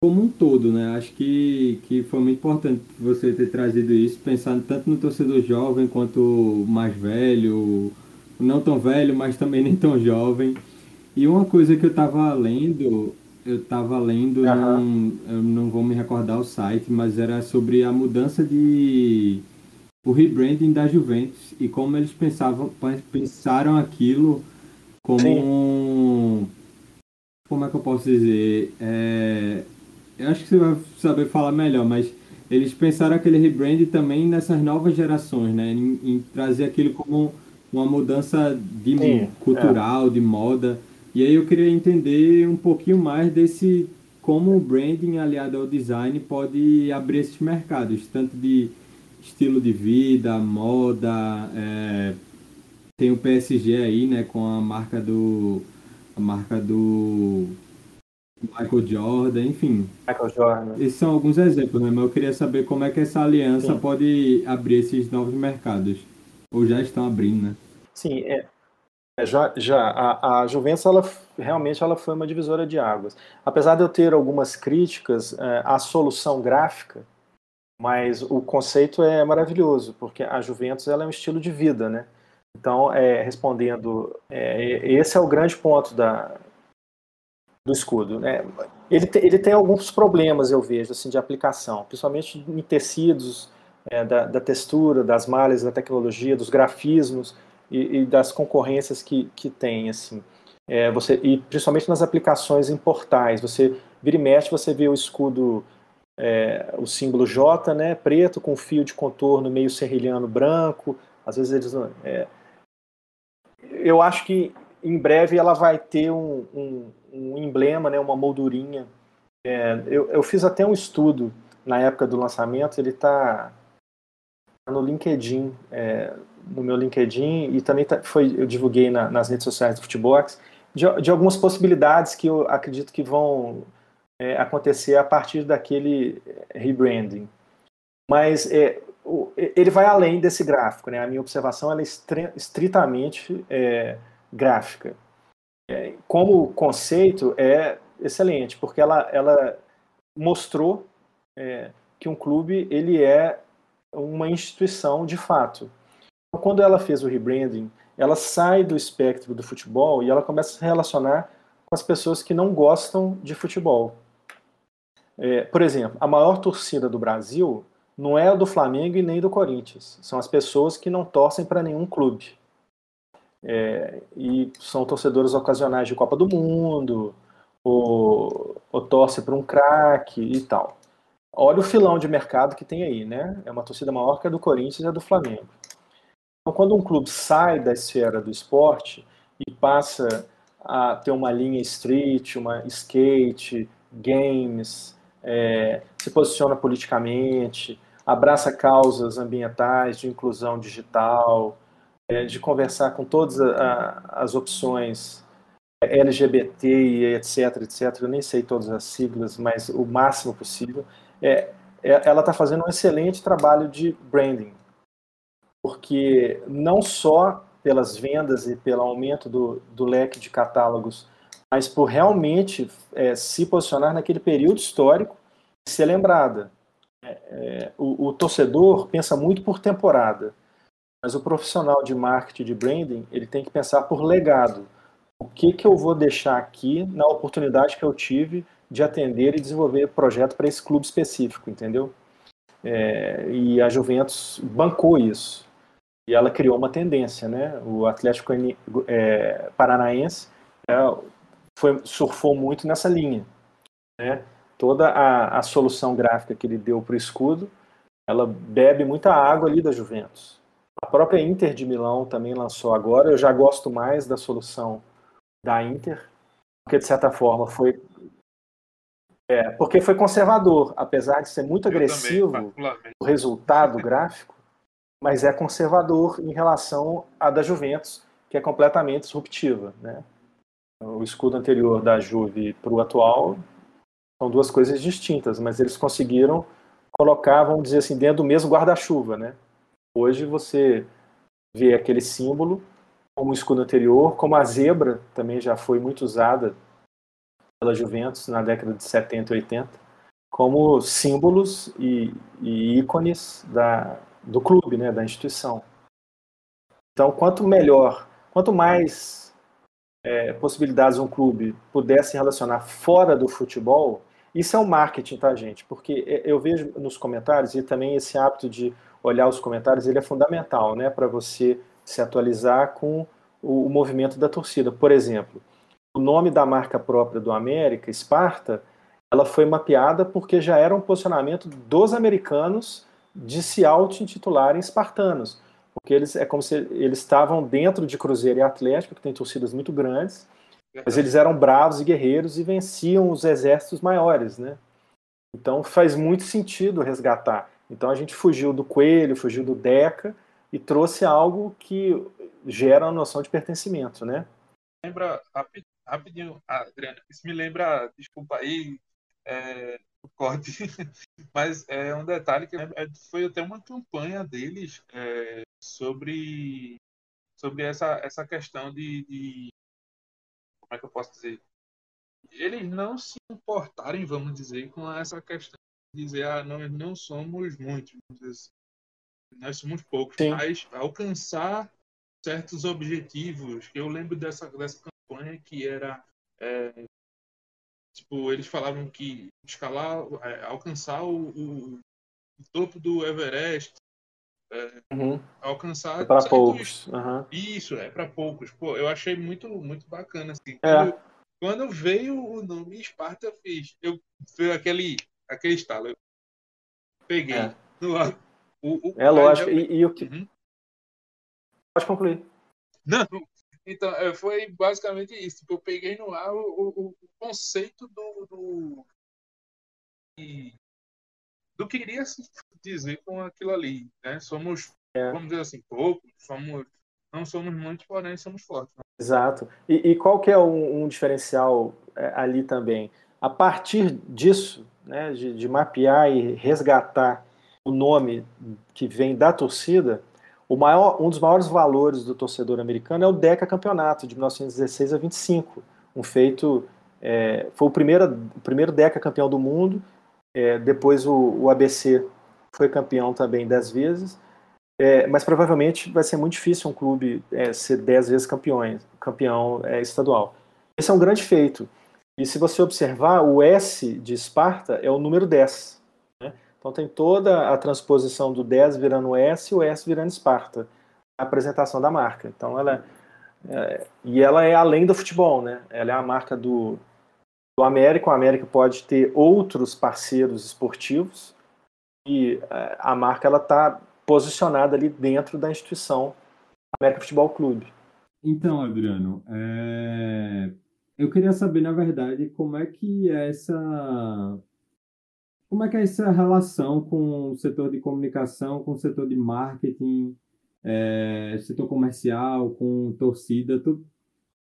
como um todo, né? Acho que, que foi muito importante você ter trazido isso, pensando tanto no torcedor jovem quanto mais velho, não tão velho, mas também nem tão jovem. E uma coisa que eu estava lendo eu estava lendo, uhum. eu não vou me recordar o site, mas era sobre a mudança de o rebranding da Juventus e como eles pensavam, pensaram aquilo como como é que eu posso dizer? É, eu acho que você vai saber falar melhor, mas eles pensaram aquele rebranding também nessas novas gerações, né? Em, em trazer aquilo como uma mudança de Sim, cultural, é. de moda. E aí eu queria entender um pouquinho mais desse como o branding aliado ao design pode abrir esses mercados, tanto de estilo de vida, moda, é, tem o PSG aí, né, com a marca do a marca do Michael Jordan, enfim. Michael Jordan. Esses são alguns exemplos, né? Mas eu queria saber como é que essa aliança Sim. pode abrir esses novos mercados. Ou já estão abrindo, né? Sim, é, é, já, já a, a Juventus ela realmente ela foi uma divisora de águas. Apesar de eu ter algumas críticas é, à solução gráfica, mas o conceito é maravilhoso, porque a Juventus ela é um estilo de vida, né? Então, é, respondendo, é, esse é o grande ponto da, do escudo. Né? Ele, te, ele tem alguns problemas, eu vejo, assim, de aplicação, principalmente em tecidos, é, da, da textura, das malhas, da tecnologia, dos grafismos e, e das concorrências que, que tem, assim. É, você, e principalmente nas aplicações em portais, você vira e mexe, você vê o escudo, é, o símbolo J, né, preto, com fio de contorno meio serrilhano branco, às vezes eles... É, eu acho que em breve ela vai ter um, um, um emblema, né, uma moldurinha. É, eu, eu fiz até um estudo na época do lançamento, ele está no LinkedIn, é, no meu LinkedIn e também tá, foi, eu divulguei na, nas redes sociais do Futebox, de, de, algumas possibilidades que eu acredito que vão é, acontecer a partir daquele rebranding. Mas é, o, ele vai além desse gráfico, né? A minha observação é estritamente é, gráfica. É, como conceito, é excelente, porque ela, ela mostrou é, que um clube ele é uma instituição de fato. Então, quando ela fez o rebranding, ela sai do espectro do futebol e ela começa a se relacionar com as pessoas que não gostam de futebol. É, por exemplo, a maior torcida do Brasil não é a do Flamengo e nem do Corinthians. São as pessoas que não torcem para nenhum clube. É, e são torcedores ocasionais de Copa do Mundo, ou, ou torce para um craque e tal. Olha o filão de mercado que tem aí, né? É uma torcida maior que a do Corinthians e a do Flamengo. Então, quando um clube sai da esfera do esporte e passa a ter uma linha street, uma skate, games, é, se posiciona politicamente, abraça causas ambientais, de inclusão digital, é, de conversar com todas a, as opções é, LGBT e etc, etc. Eu nem sei todas as siglas, mas o máximo possível. É, é ela está fazendo um excelente trabalho de branding, porque não só pelas vendas e pelo aumento do, do leque de catálogos, mas por realmente é, se posicionar naquele período histórico e ser lembrada. É, é, o, o, torcedor pensa muito por temporada, mas o profissional de marketing de branding ele tem que pensar por legado. O que, que eu vou deixar aqui na oportunidade que eu tive de atender e desenvolver projeto para esse clube específico, entendeu? É, e a Juventus bancou isso. E ela criou uma tendência, né? O Atlético é, Paranaense é, foi, surfou muito nessa linha, né? toda a, a solução gráfica que ele deu para o escudo, ela bebe muita água ali da Juventus. A própria Inter de Milão também lançou agora. Eu já gosto mais da solução da Inter, porque de certa forma foi é, porque foi conservador, apesar de ser muito Eu agressivo também, o resultado gráfico, mas é conservador em relação à da Juventus, que é completamente disruptiva, né? O escudo anterior da Juve para o atual são duas coisas distintas, mas eles conseguiram colocar, vamos dizer assim, dentro do mesmo guarda-chuva, né? Hoje você vê aquele símbolo como o escudo anterior, como a zebra também já foi muito usada pela Juventus na década de 70 e 80, como símbolos e, e ícones da, do clube, né, da instituição. Então, quanto melhor, quanto mais é, possibilidades um clube pudesse relacionar fora do futebol, isso é um marketing, tá, gente? Porque eu vejo nos comentários, e também esse hábito de olhar os comentários, ele é fundamental, né, para você se atualizar com o, o, movimento da torcida. Por exemplo, o nome da marca própria do América, Esparta, ela foi mapeada porque já era um posicionamento dos americanos de se auto-intitularem espartanos. Porque eles é como se eles estavam dentro de Cruzeiro e Atlético, que tem torcidas muito grandes, mas eles eram bravos e guerreiros e venciam os exércitos maiores, né? Então faz muito sentido resgatar. Então a gente fugiu do coelho, fugiu do Deca e trouxe algo que gera a noção de pertencimento, né? Lembra rapidinho, Adriana, isso me lembra, desculpa aí, é, o corte, mas é um detalhe que é, foi até uma campanha deles é, sobre sobre essa essa questão de, de como é que eu posso dizer? Eles não se importarem, vamos dizer, com essa questão de dizer, ah, nós não somos muitos, assim. nós somos poucos, Sim. mas alcançar certos objetivos. Eu lembro dessa, dessa que era é, tipo, eles falavam que escalar, é, alcançar o, o, o, topo do Everest é, uhum. alcançar é para poucos. Uhum. Isso, é para poucos. Pô, eu achei muito, muito bacana. Assim. É. Quando, quando, veio o nome Esparta, eu fiz. Eu fiz aquele, aquele estalo. Eu peguei. É, no, o, o, é lógico. E, e, o que. Uhum. Pode concluir. Não, então, é, foi basicamente isso. Tipo, eu peguei no ar o, o, o conceito do, do, do que iria se dizer com aquilo ali. Né? Somos, é. vamos dizer assim, poucos, somos, não somos muitos, porém somos fortes. Né? Exato. E, e, qual que é um, um diferencial é, ali também? A partir disso, né, de, de mapear e resgatar o nome que vem da torcida, maior, um dos maiores valores do torcedor americano é o Deca Campeonato, de 1916 a 25, um feito é, foi o primeiro, primeiro Deca campeão do mundo, é, depois o, o, ABC foi campeão também dez vezes, é, mas provavelmente vai ser muito difícil um clube é, ser dez vezes campeão, campeão é, estadual. Esse é um grande feito. E se você observar, o S de Esparta é o número 10. Então tem toda a transposição do 10 virando S e o S virando Esparta, a apresentação da marca. Então ela é, e ela é além do futebol, né? Ela é a marca do, do América. O América pode ter outros parceiros esportivos e é, a marca ela está posicionada ali dentro da instituição América Futebol Clube. Então, Adriano, é... eu queria saber, na verdade, como é que é essa como é que é essa relação com o setor de comunicação, com o setor de marketing, é, setor comercial, com torcida, tu,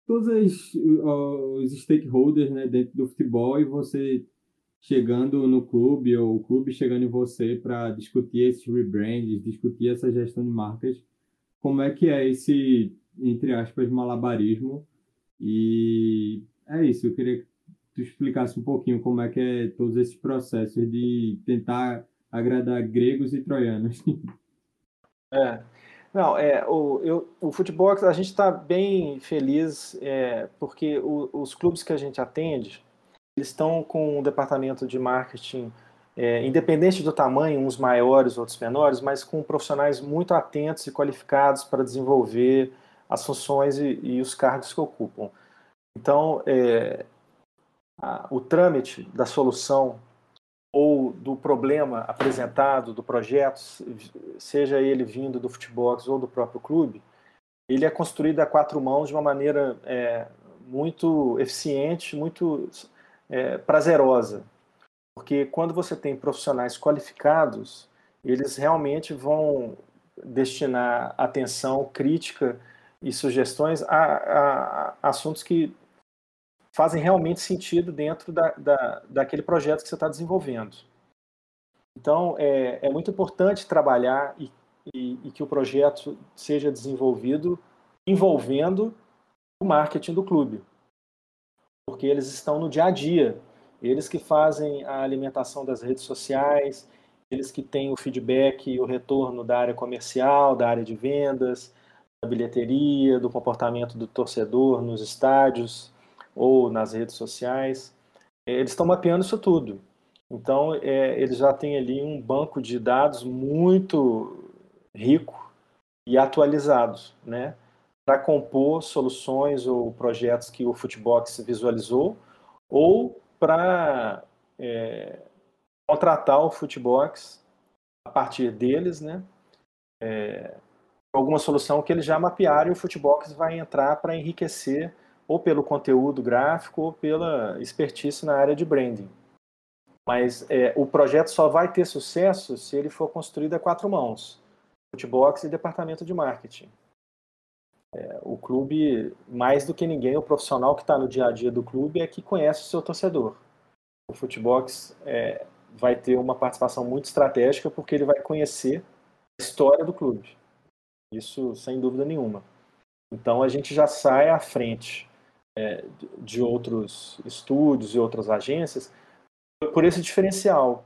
todos os, os stakeholders né, dentro do futebol e você chegando no clube ou o clube chegando em você para discutir esses rebrands, discutir essa gestão de marcas, como é que é esse, entre aspas, malabarismo? E é isso, eu queria que tu explicasse um pouquinho como é que é todos esses processos de tentar agradar gregos e troianos. É, não, é, o, eu, o futebol, a gente está bem feliz é, porque o, os clubes que a gente atende, eles estão com um departamento de marketing, é, independente do tamanho, uns maiores, outros menores, mas com profissionais muito atentos e qualificados para desenvolver as funções e, e os cargos que ocupam. Então, é, a, o trâmite da solução ou do problema apresentado, do projeto, seja ele vindo do futebol ou do próprio clube, ele é construído a quatro mãos de uma maneira é, muito eficiente, muito é, prazerosa. Porque quando você tem profissionais qualificados, eles realmente vão destinar atenção crítica e sugestões a, a, a assuntos que fazem realmente sentido dentro da, da, daquele projeto que você está desenvolvendo. Então, é, é, muito importante trabalhar e, e, e, que o projeto seja desenvolvido envolvendo o marketing do clube, porque eles estão no dia a dia, eles que fazem a alimentação das redes sociais, eles que têm o feedback e o retorno da área comercial, da área de vendas, da bilheteria, do comportamento do torcedor nos estádios ou nas redes sociais. Eles estão mapeando isso tudo. Então, é, eles já têm ali um banco de dados muito rico e atualizados, né? Para compor soluções ou projetos que o Footbox visualizou, ou para é, contratar o Footbox a partir deles, né? É, alguma solução que eles já mapearam e o Footbox vai entrar para enriquecer ou pelo conteúdo gráfico ou pela expertise na área de branding. Mas é, o projeto só vai ter sucesso se ele for construído a quatro mãos: Footbox e departamento de marketing. É, o clube, mais do que ninguém, o profissional que está no dia a dia do clube é que conhece o seu torcedor. O Footbox é, vai ter uma participação muito estratégica porque ele vai conhecer a história do clube. Isso sem dúvida nenhuma. Então a gente já sai à frente é, de outros estúdios e outras agências por esse diferencial.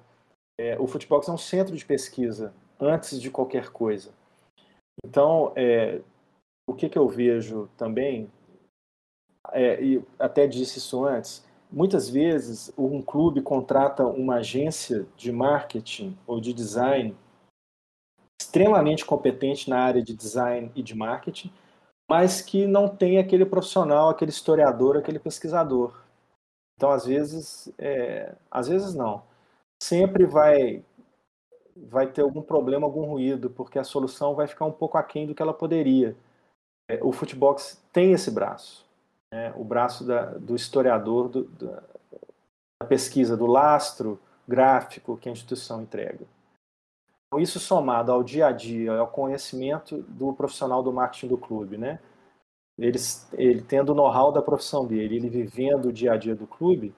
É, o Footbox é um centro de pesquisa antes de qualquer coisa. Então, é, o que, que eu vejo também, é, e até disse isso antes, muitas vezes um clube contrata uma agência de marketing ou de design extremamente competente na área de design e de marketing, mas que não tem aquele profissional, aquele historiador, aquele pesquisador. Então, às vezes, é, às vezes não. Sempre vai vai ter algum problema, algum ruído, porque a solução vai ficar um pouco aquém do que ela poderia. É, o Footbox tem esse braço, né? o braço da, do historiador, do, da, da pesquisa, do lastro gráfico que a instituição entrega. Então, isso somado ao dia a dia, ao conhecimento do profissional do marketing do clube, né? Ele, ele tendo o know-how da profissão dele, ele vivendo o dia a dia do clube,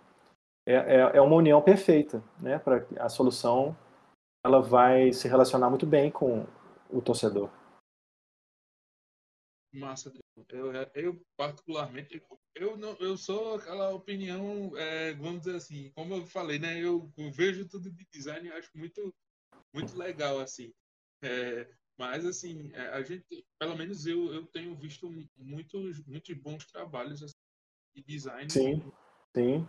é, é, é uma união perfeita, né? Para a solução, ela vai se relacionar muito bem com o torcedor. Massa. Eu, eu particularmente, eu, não, eu sou aquela opinião, é, vamos dizer assim, como eu falei, né? Eu, eu vejo tudo de design acho muito, muito legal, assim. É, mas, assim, é, a gente, pelo menos eu, eu tenho visto muitos, muitos bons trabalhos assim, de design. Sim, sim.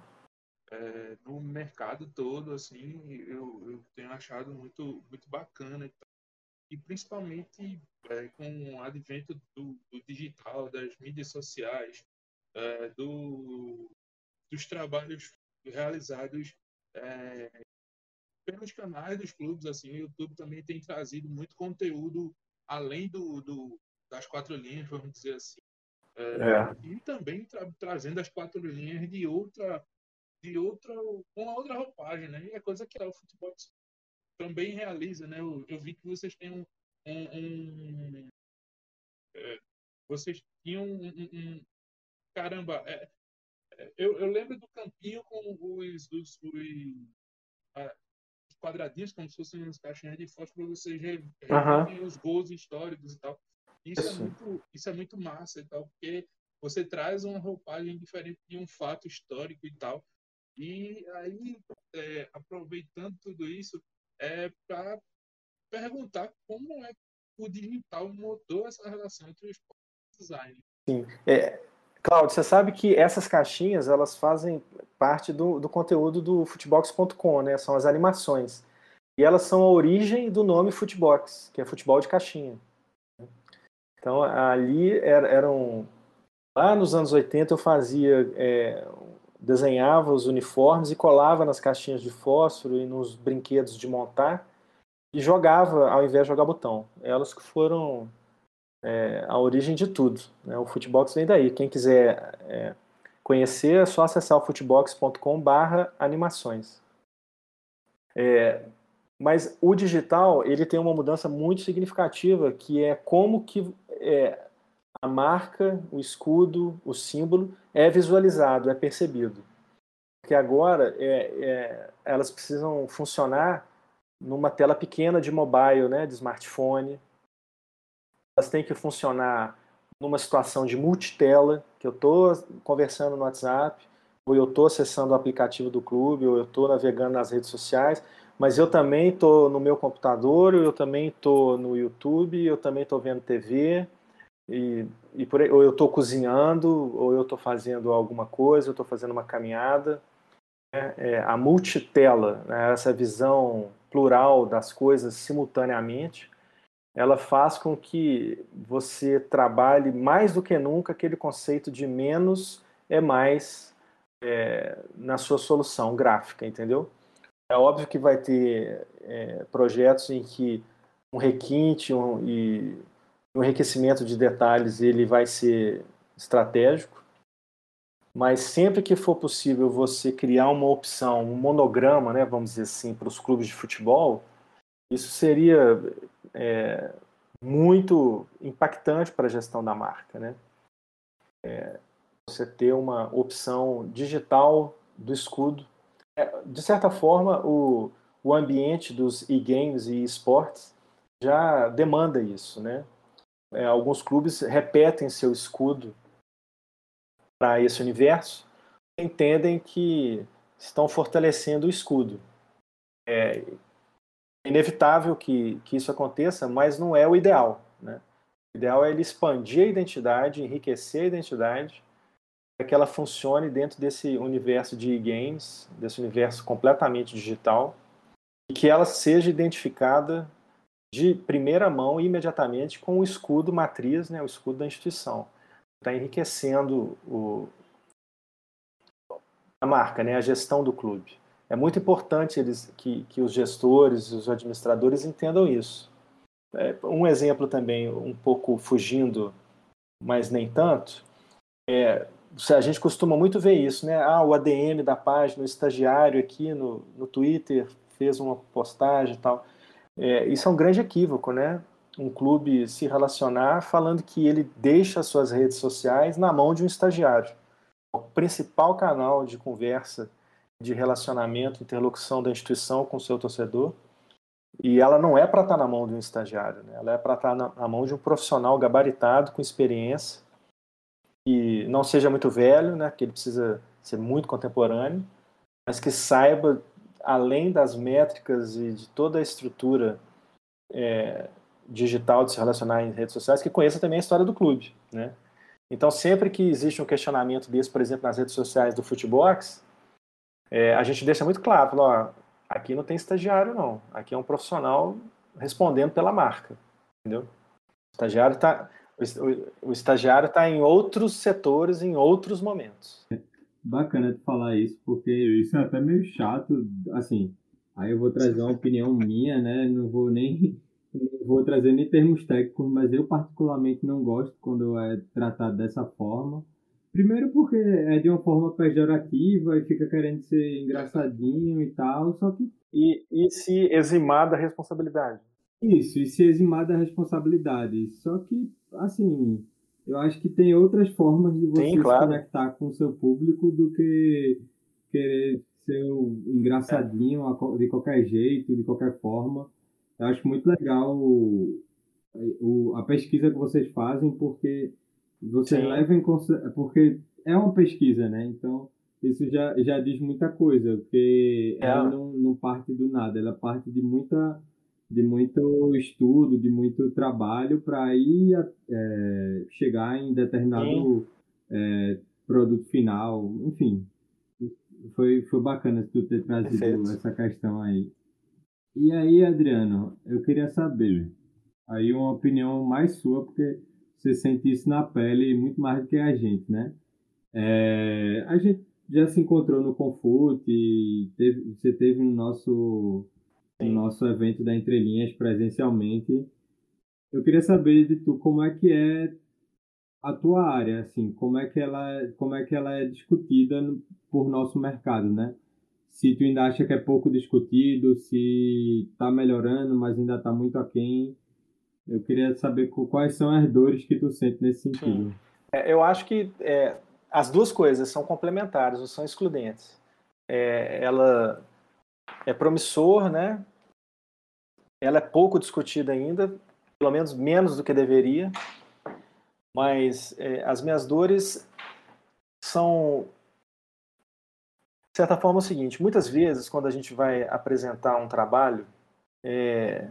É, no mercado todo, assim, eu, eu tenho achado muito, muito bacana e principalmente é, com o advento do, do, digital, das mídias sociais, é, do, dos trabalhos realizados é, pelos canais dos clubes, assim, o YouTube também tem trazido muito conteúdo além do, do das quatro linhas, vamos dizer assim. É, é. E também tra trazendo as quatro linhas de outra, de outra, com outra roupagem, né? E é coisa que o futebol também realiza, né? Eu, eu vi que vocês têm um, um, um é, vocês tinham um, um caramba, é, é, eu, eu, lembro do campinho com os, os, os, quadradinhos, como se fossem umas caixinhas de fósforo, vocês reverem os gols históricos e tal. Isso, isso, é muito, isso é muito massa e tal, porque você traz uma roupagem diferente de um fato histórico e tal. E aí, é, aproveitando tudo isso, é para perguntar como é que o digital mudou essa relação entre o esporte e o design. Sim. É, Claudio, você sabe que essas caixinhas elas fazem parte do, do conteúdo do Futebox.com, né? São as animações. E elas são a origem do nome Futebox, que é futebol de caixinha. Então ali eram. Lá nos anos 80 eu fazia. É, desenhava os uniformes e colava nas caixinhas de fósforo e nos brinquedos de montar e jogava ao invés de jogar botão. Elas que foram é, a origem de tudo. Né? O Footbox vem daí. Quem quiser é, conhecer é só acessar o footbox.com/barra animações. É, mas o digital ele tem uma mudança muito significativa que é como que é, a marca, o escudo, o símbolo é visualizado, é percebido. Porque agora é, é, elas precisam funcionar numa tela pequena de mobile, né, de smartphone, elas têm que funcionar numa situação de multitela, que eu estou conversando no WhatsApp, ou eu estou acessando o aplicativo do clube, ou eu estou navegando nas redes sociais, mas eu também estou no meu computador, eu também estou no YouTube, eu também estou vendo TV, e, e por aí, ou eu estou cozinhando, ou eu estou fazendo alguma coisa, eu estou fazendo uma caminhada. É, é, a multitela, né, essa visão plural das coisas simultaneamente, ela faz com que você trabalhe mais do que nunca aquele conceito de menos é mais é, na sua solução gráfica, entendeu? É óbvio que vai ter é, projetos em que um requinte um, e um enriquecimento de detalhes ele vai ser estratégico, mas sempre que for possível você criar uma opção, um monograma, né, vamos dizer assim, para os clubes de futebol, isso seria é, muito impactante para a gestão da marca. Né? É, você ter uma opção digital do escudo. É, de certa forma, o, o ambiente dos e-games e esportes já demanda isso. Né? É, alguns clubes repetem seu escudo para esse universo entendem que estão fortalecendo o escudo. É, inevitável que, que isso aconteça, mas não é o ideal. Né? O ideal é ele expandir a identidade, enriquecer a identidade, para que ela funcione dentro desse universo de games, desse universo completamente digital, e que ela seja identificada de primeira mão imediatamente com o escudo matriz, né, o escudo da instituição. Está enriquecendo o, a marca, né, a gestão do clube. É muito importante eles, que, que os gestores, os administradores entendam isso. É, um exemplo também, um pouco fugindo, mas nem tanto, é, a gente costuma muito ver isso, né? Ah, o ADM da página, o estagiário aqui no, no Twitter fez uma postagem e tal. É, isso é um grande equívoco, né? Um clube se relacionar falando que ele deixa as suas redes sociais na mão de um estagiário. O principal canal de conversa de relacionamento, interlocução da instituição com o seu torcedor. E ela não é para estar tá na mão de um estagiário, né? ela é para estar tá na, mão de um profissional gabaritado, com experiência, que não seja muito velho, né, que ele precisa ser muito contemporâneo, mas que saiba, além das métricas e de toda a estrutura é, digital de se relacionar em redes sociais, que conheça também a história do clube, né? Então, sempre que existe um questionamento desse, por exemplo, nas redes sociais do Footbox, é, a gente deixa muito claro, ó, aqui não tem estagiário não, aqui é um profissional respondendo pela marca, entendeu? O estagiário está o, o estagiário está em outros setores, em outros momentos. Bacana de falar isso, porque isso é até meio chato, assim, aí eu vou trazer uma opinião minha, né, não vou nem vou trazer nem termos técnicos, mas eu particularmente não gosto quando é tratado dessa forma. Primeiro porque é de uma forma pejorativa e fica querendo ser engraçadinho e tal, só que... E, e se eximar da responsabilidade. Isso, e se eximar da responsabilidade. Só que, assim, eu acho que tem outras formas de você Sim, claro. se conectar com o seu público do que querer ser engraçadinho é. de qualquer jeito, de qualquer forma. Eu acho muito legal o, o, a pesquisa que vocês fazem, porque vocês Sim. levam em consideração. Porque é uma pesquisa, né? Então, isso já, já diz muita coisa, porque é. ela não, não parte do nada, ela parte de muita de muito estudo, de muito trabalho para ir é, chegar em determinado é, produto final, enfim. Foi, foi bacana tu ter trazido Perfeito. essa questão aí. E aí, Adriano, eu queria saber, aí uma opinião mais sua, porque você sente isso na pele muito mais do que a gente, né? É, a gente já se encontrou no Confute, teve, você teve no nosso no nosso evento da Entrelinhas presencialmente. Eu queria saber de tu como é que é a tua área, assim, como é que ela, como é que ela é discutida por nosso mercado, né? Se tu ainda acha que é pouco discutido, se está melhorando, mas ainda está muito aquém. Eu queria saber quais são as dores que tu sente nesse sentido. É, eu acho que é, as duas coisas são complementares, não são excludentes. É, ela é promissor, né? Ela é pouco discutida ainda, pelo menos menos do que deveria, mas é, as minhas dores são, de certa forma, o seguinte: muitas vezes, quando a gente vai apresentar um trabalho, é,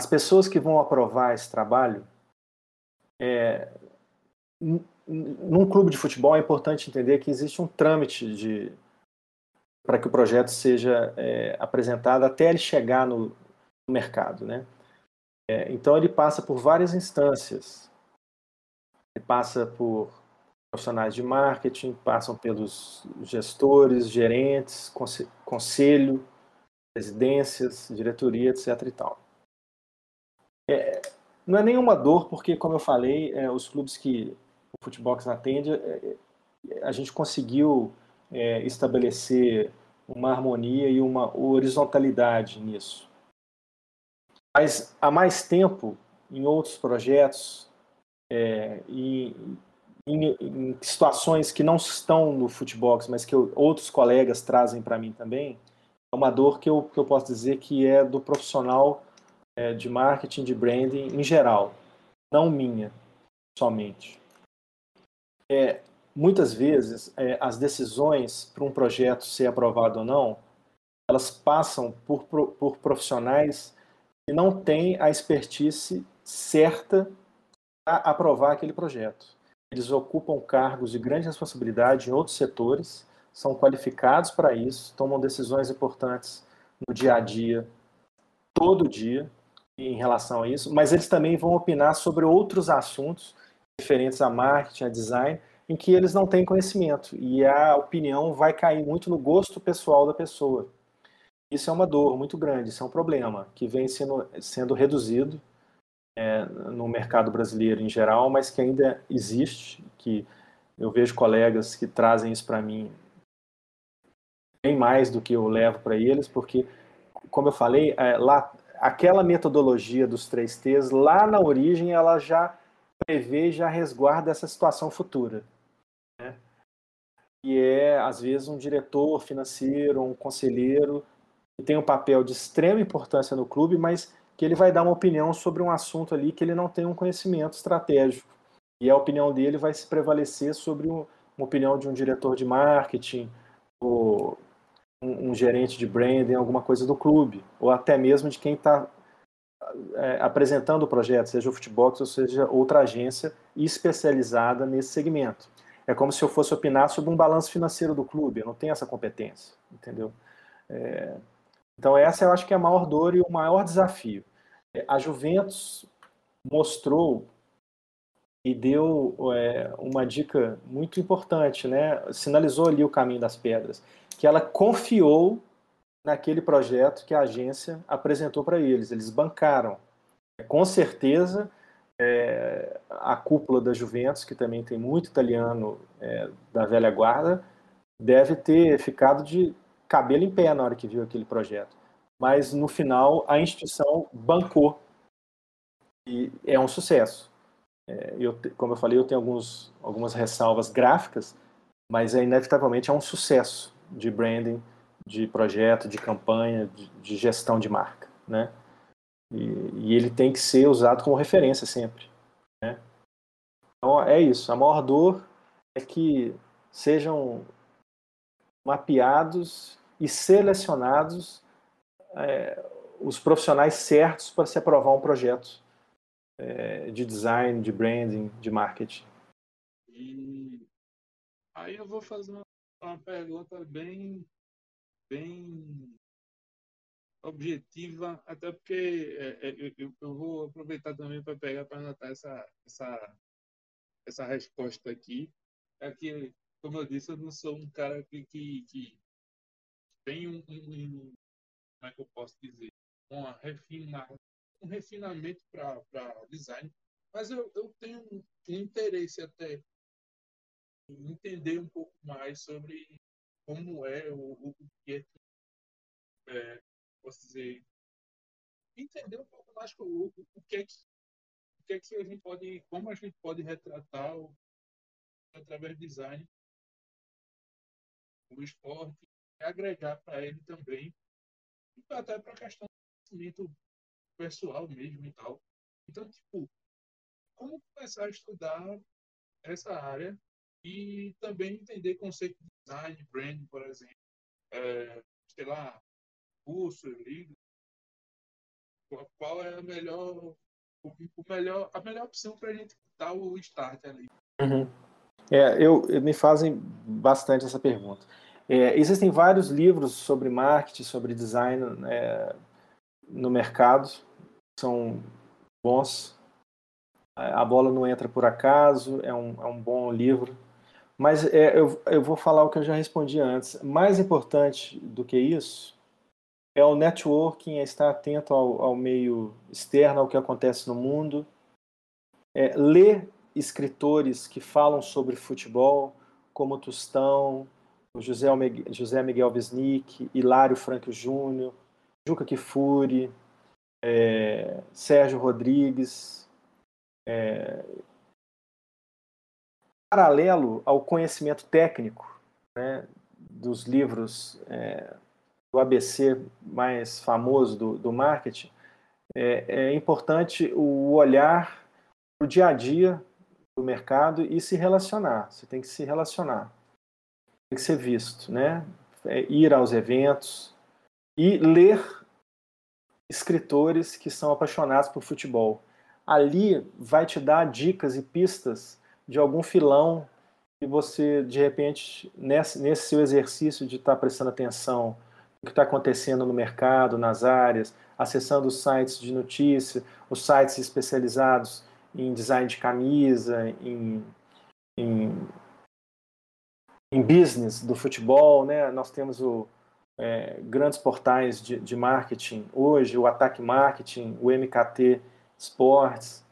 as pessoas que vão aprovar esse trabalho, é, num clube de futebol é importante entender que existe um trâmite de, para que o projeto seja é, apresentado até ele chegar no, no mercado. Né? É, então, ele passa por várias instâncias. Ele passa por profissionais de marketing, passam pelos gestores, gerentes, conselho, presidências, diretoria, etc. E tal. É, não é nenhuma dor, porque, como eu falei, é, os clubes que o Footbox atende, é, é, a gente conseguiu é, estabelecer uma harmonia e uma horizontalidade nisso. Mas há mais tempo, em outros projetos, é, e em, em, situações que não estão no Footbox, mas que eu, outros colegas trazem para mim também, é uma dor que eu, que eu posso dizer que é do profissional é, de marketing, de branding em geral, não minha somente. É, muitas vezes é, as decisões para um projeto ser aprovado ou não, elas passam por, por profissionais que não têm a expertise certa para aprovar aquele projeto. Eles ocupam cargos de grande responsabilidade em outros setores, são qualificados para isso, tomam decisões importantes no dia a dia, todo dia, em relação a isso, mas eles também vão opinar sobre outros assuntos diferentes a marketing, a design, em que eles não têm conhecimento e a opinião vai cair muito no gosto pessoal da pessoa. Isso é uma dor muito grande, isso é um problema que vem sendo, sendo reduzido é, no mercado brasileiro em geral, mas que ainda existe, que eu vejo colegas que trazem isso para mim bem mais do que eu levo para eles, porque, como eu falei, é, lá aquela metodologia dos três T's, lá na origem, ela já prevê, já resguarda essa situação futura que é, às vezes, um diretor financeiro, um conselheiro, que tem um papel de extrema importância no clube, mas que ele vai dar uma opinião sobre um assunto ali que ele não tem um conhecimento estratégico. E a opinião dele vai se prevalecer sobre uma opinião de um diretor de marketing, ou um, gerente de branding, alguma coisa do clube, ou até mesmo de quem está é, apresentando o projeto, seja o Futebox ou seja outra agência especializada nesse segmento. É como se eu fosse opinar sobre um balanço financeiro do clube, eu não tenho essa competência, entendeu? É, então essa eu acho que é a maior dor e o maior desafio. É, a Juventus mostrou e deu é, uma dica muito importante, né? Sinalizou ali o caminho das pedras, que ela confiou naquele projeto que a agência apresentou para eles. Eles bancaram. Com certeza, é, a cúpula da Juventus, que também tem muito italiano é, da velha guarda, deve ter ficado de cabelo em pé na hora que viu aquele projeto. Mas no final, a instituição bancou e é um sucesso. É, eu, como eu falei, eu tenho alguns, algumas ressalvas gráficas, mas é, inevitavelmente é um sucesso de branding de projeto, de campanha, de, de gestão de marca, né? E, e, ele tem que ser usado como referência sempre, né? Então é isso. A maior dor é que sejam mapeados e selecionados é, os profissionais certos para se aprovar um projeto é, de design, de branding, de marketing. E aí eu vou fazer uma, pergunta bem bem objetiva, até porque é, é, eu, eu, vou aproveitar também para pegar para anotar essa, essa, essa resposta aqui. É que, como eu disse, eu não sou um cara que, que, que tem um, um, como é que eu posso dizer, uma refina, um refinamento para design, mas eu, eu tenho um interesse até entender um pouco mais sobre como é o, o que é, é, posso dizer, entender um pouco mais o, o que é que o que é que a gente pode, como a gente pode retratar o, através do design o esporte, agregar para ele também, até para a questão do conhecimento pessoal mesmo e tal. Então, tipo, como começar a estudar essa área e também entender conceito de design, branding, por exemplo. É, sei lá, curso, livro. Qual é a melhor, o melhor, a melhor opção para a gente dar o start ali? Uhum. É, eu, me fazem bastante essa pergunta. É, existem vários livros sobre marketing, sobre design é, no mercado, são bons. A bola não entra por acaso, é um, é um bom livro. Mas é, eu, eu vou falar o que eu já respondi antes. Mais importante do que isso é o networking, é estar atento ao, ao meio externo, ao que acontece no mundo, é, ler escritores que falam sobre futebol, como Tostão, José, José Miguel Wisnik, Hilário Franco Júnior, Juca Kifuri, é, Sérgio Rodrigues, é, paralelo ao conhecimento técnico né, dos livros é, do ABC mais famoso do, do marketing, é, é importante o olhar para o dia a dia do mercado e se relacionar. Você tem que se relacionar, tem que ser visto, né? É, ir aos eventos e ler escritores que são apaixonados por futebol. Ali vai te dar dicas e pistas de algum filão que você, de repente, nesse, nesse seu exercício de estar prestando atenção no que está acontecendo no mercado, nas áreas, acessando os sites de notícia, os sites especializados em design de camisa, em, em, em business do futebol, né? Nós temos o, é, grandes portais de, de marketing hoje, o Ataque Marketing, o MKT Sports,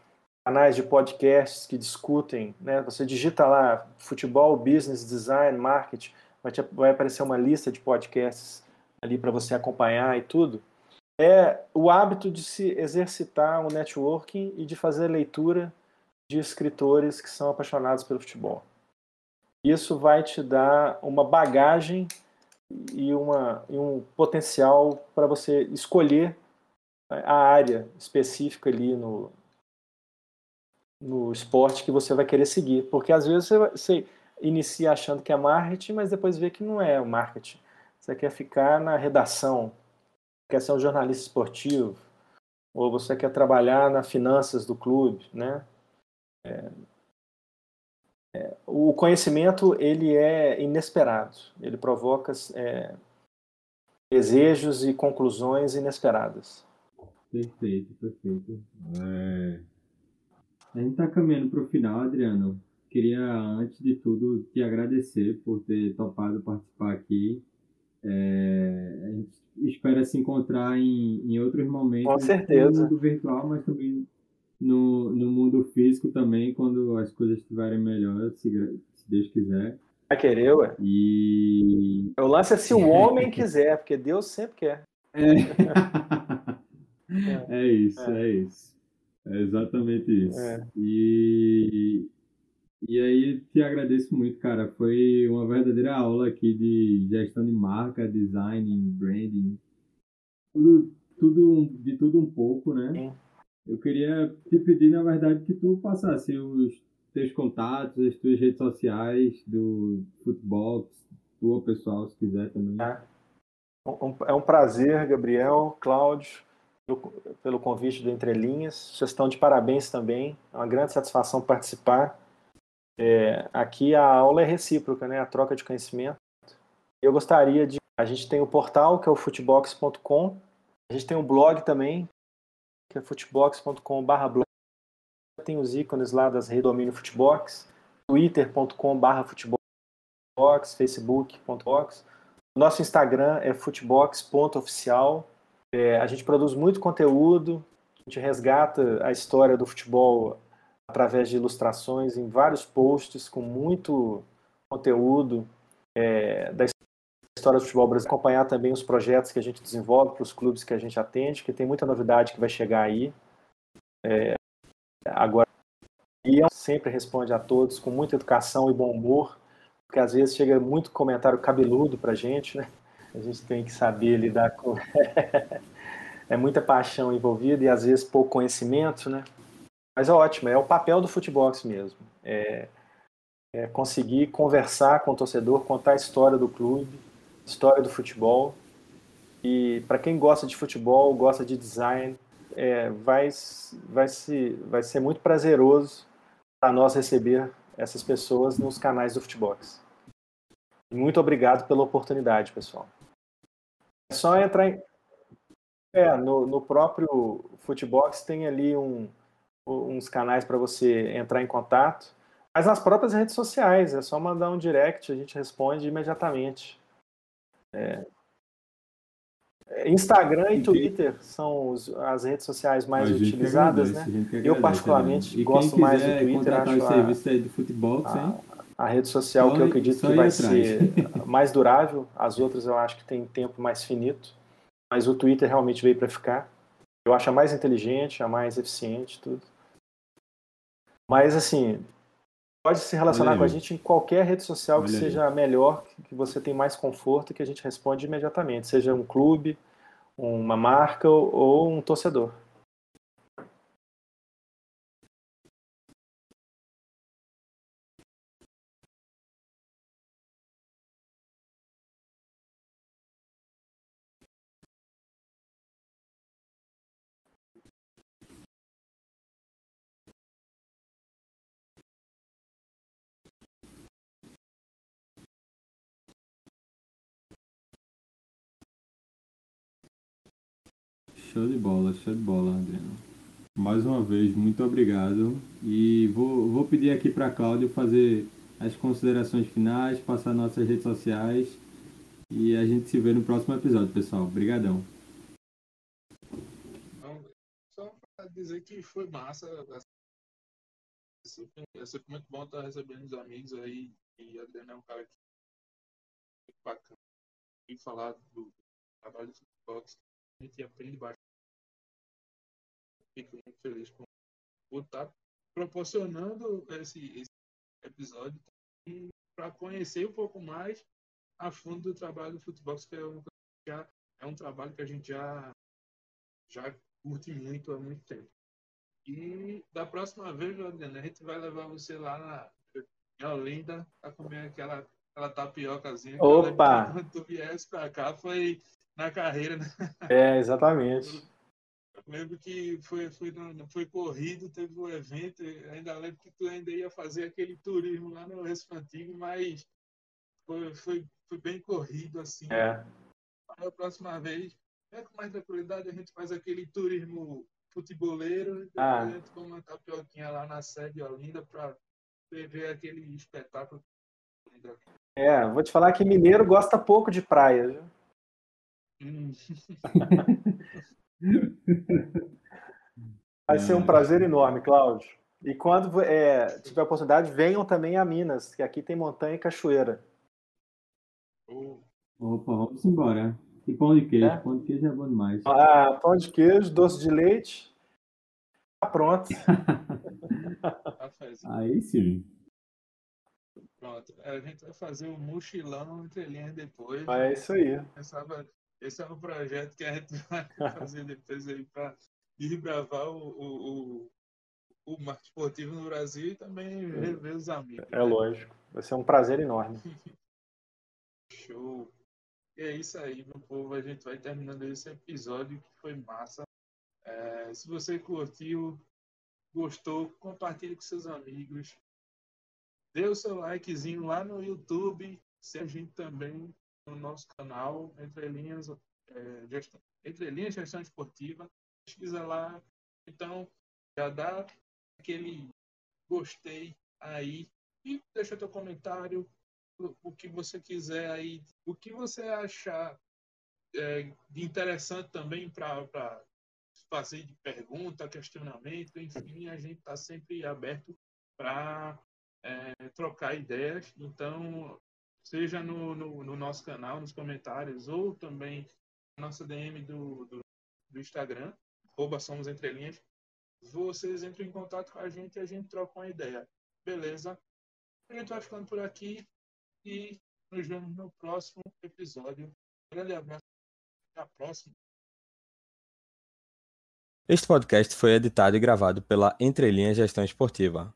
canais de podcasts que discutem, né? Você digita lá futebol, business, design, marketing, vai, te, vai aparecer uma lista de podcasts ali para você acompanhar e tudo. É o hábito de se exercitar o networking e de fazer leitura de escritores que são apaixonados pelo futebol. Isso vai te dar uma bagagem e, uma, e um potencial para você escolher a área específica ali no, no esporte que você vai querer seguir. Porque às vezes você, você inicia achando que é marketing, mas depois vê que não é o marketing. Você quer ficar na redação, quer ser um jornalista esportivo, ou você quer trabalhar nas finanças do clube, né? É, é, o conhecimento ele é inesperado, ele provoca é, desejos e conclusões inesperadas. Perfeito, perfeito. É... A gente está caminhando para o final, Adriano. Queria, antes de tudo, te agradecer por ter topado participar aqui. É... A gente espera se encontrar em, em outros momentos. Com certeza. No mundo virtual, mas também no, no mundo físico também, quando as coisas estiverem melhores, se, se Deus quiser. Vai querer, ué. E... O lance é se o homem quiser, porque Deus sempre quer. É, é isso, é. é. isso. É exatamente isso. É. E, e aí te agradeço muito, cara. Foi uma verdadeira aula aqui de gestão de marca, design, branding. Tudo, tudo, de tudo um pouco, né? Sim. Eu queria te pedir, na verdade, que tu passasse os teus contatos, as tuas redes sociais do Footbox, tua pessoal, se quiser também. É, é um prazer, Gabriel, Cláudio, pelo convite do Entre Linhas. Vocês estão de parabéns também. É uma grande satisfação participar. É, aqui a aula é recíproca, né? A troca de conhecimento. Eu gostaria de. A gente tem o portal que é o footbox.com. A gente tem um blog também, que é footbox.com/blog. Tem os ícones lá das redes domínio Footbox, twitter.com/barra footbox, facebook.box. Nosso Instagram é footbox.oficial. É, a gente produz muito conteúdo, a gente resgata a história do futebol através de ilustrações em vários posts com muito conteúdo é, da história do futebol brasileiro, acompanhar também os projetos que a gente desenvolve para os clubes que a gente atende, que tem muita novidade que vai chegar aí. É, agora, e sempre responde a todos com muita educação e bom humor, porque às vezes chega muito comentário cabeludo para a gente, né? A gente tem que saber lidar com. é muita paixão envolvida e às vezes pouco conhecimento, né? Mas é ótimo, é o papel do futebol mesmo. É, é conseguir conversar com o torcedor, contar a história do clube, história do futebol. E para quem gosta de futebol, gosta de design, é, vai, vai, se, vai ser muito prazeroso para nós receber essas pessoas nos canais do Futebox. Muito obrigado pela oportunidade, pessoal. É só entrar em. É, no, no próprio Futebox tem ali um, uns canais para você entrar em contato, mas nas próprias redes sociais, é só mandar um direct, a gente responde imediatamente. É. Instagram e Twitter são os, as redes sociais mais utilizadas, né? Eu particularmente gosto mais do Twitter, acho o serviço aí do futebol, a, a, rede social só, que eu acredito que vai ser mais durável, as outras eu acho que tem tempo mais finito, mas o Twitter realmente veio para ficar. Eu acho a mais inteligente, a mais eficiente, tudo. Mas assim, pode se relacionar com a gente em qualquer rede social Olha que seja aí. melhor, que você tem mais conforto, que a gente responde imediatamente, seja um clube, uma marca ou um torcedor. Show de bola, show de bola, Adriano. Mais uma vez, muito obrigado. E vou, vou pedir aqui para Cláudio fazer as considerações finais, passar nossas redes sociais. E a gente se vê no próximo episódio, pessoal. Obrigadão. Só para dizer que foi massa. É sempre muito bom estar recebendo os amigos aí. E Adriano é um cara que é bacana. E falar do trabalho do futebol a gente aprende bastante. Fico muito feliz por, estar proporcionando esse, esse episódio para conhecer um pouco mais a fundo do trabalho do futebol, que é um, é um trabalho que a gente já, já curte muito há muito tempo. E da próxima vez, Adriano, a gente vai levar você lá na em Olinda pra comer aquela, aquela tapiocazinha. Opa! Quando tu viesse pra cá foi na carreira, né? É, exatamente. Lembro que foi, foi, foi corrido, teve um evento, ainda lembro que tu ainda ia fazer aquele turismo lá no Recife Antigo, mas foi, foi, foi bem corrido, assim. É. A próxima vez, é com mais tranquilidade, a gente faz aquele turismo futeboleiro, ah. a gente come uma tapioquinha lá na sede Olinda para ver aquele espetáculo. É, vou te falar que mineiro gosta pouco de praia, viu? Vai ser um prazer enorme, Cláudio. E quando é, tiver a oportunidade, venham também a Minas, que aqui tem montanha e cachoeira. Opa, vamos embora. E pão de queijo. É? Pão de queijo é bom demais. Ah, pão de queijo, doce de leite. Tá pronto. Aí sim. Pronto. A gente vai fazer o um mochilão entre linhas depois. É isso aí. Esse é o projeto que a gente vai fazer depois aí para desbravar o, o, o, o marketing esportivo no Brasil e também rever os amigos. É né? lógico. Vai ser um prazer enorme. Show. E é isso aí, meu povo. A gente vai terminando esse episódio que foi massa. É, se você curtiu, gostou, compartilhe com seus amigos. Dê o seu likezinho lá no YouTube. Se a gente também no nosso canal, Entre Linhas, é, gestão, Entre Linhas Gestão Esportiva. Pesquisa lá. Então, já dá aquele gostei aí e deixa teu comentário, o que você quiser aí, o que você achar é, de interessante também para fazer de pergunta, questionamento, enfim, a gente está sempre aberto para é, trocar ideias. Então, seja no, no, no, nosso canal, nos comentários, ou também na nossa DM do, do, do Instagram, arroba Somos Entre Linhas, vocês entram em contato com a gente e a gente troca uma ideia. Beleza? A gente vai ficando por aqui e nos vemos no próximo episódio. grande abraço. Até a próxima. Este podcast foi editado e gravado pela Entrelinhas Gestão Esportiva.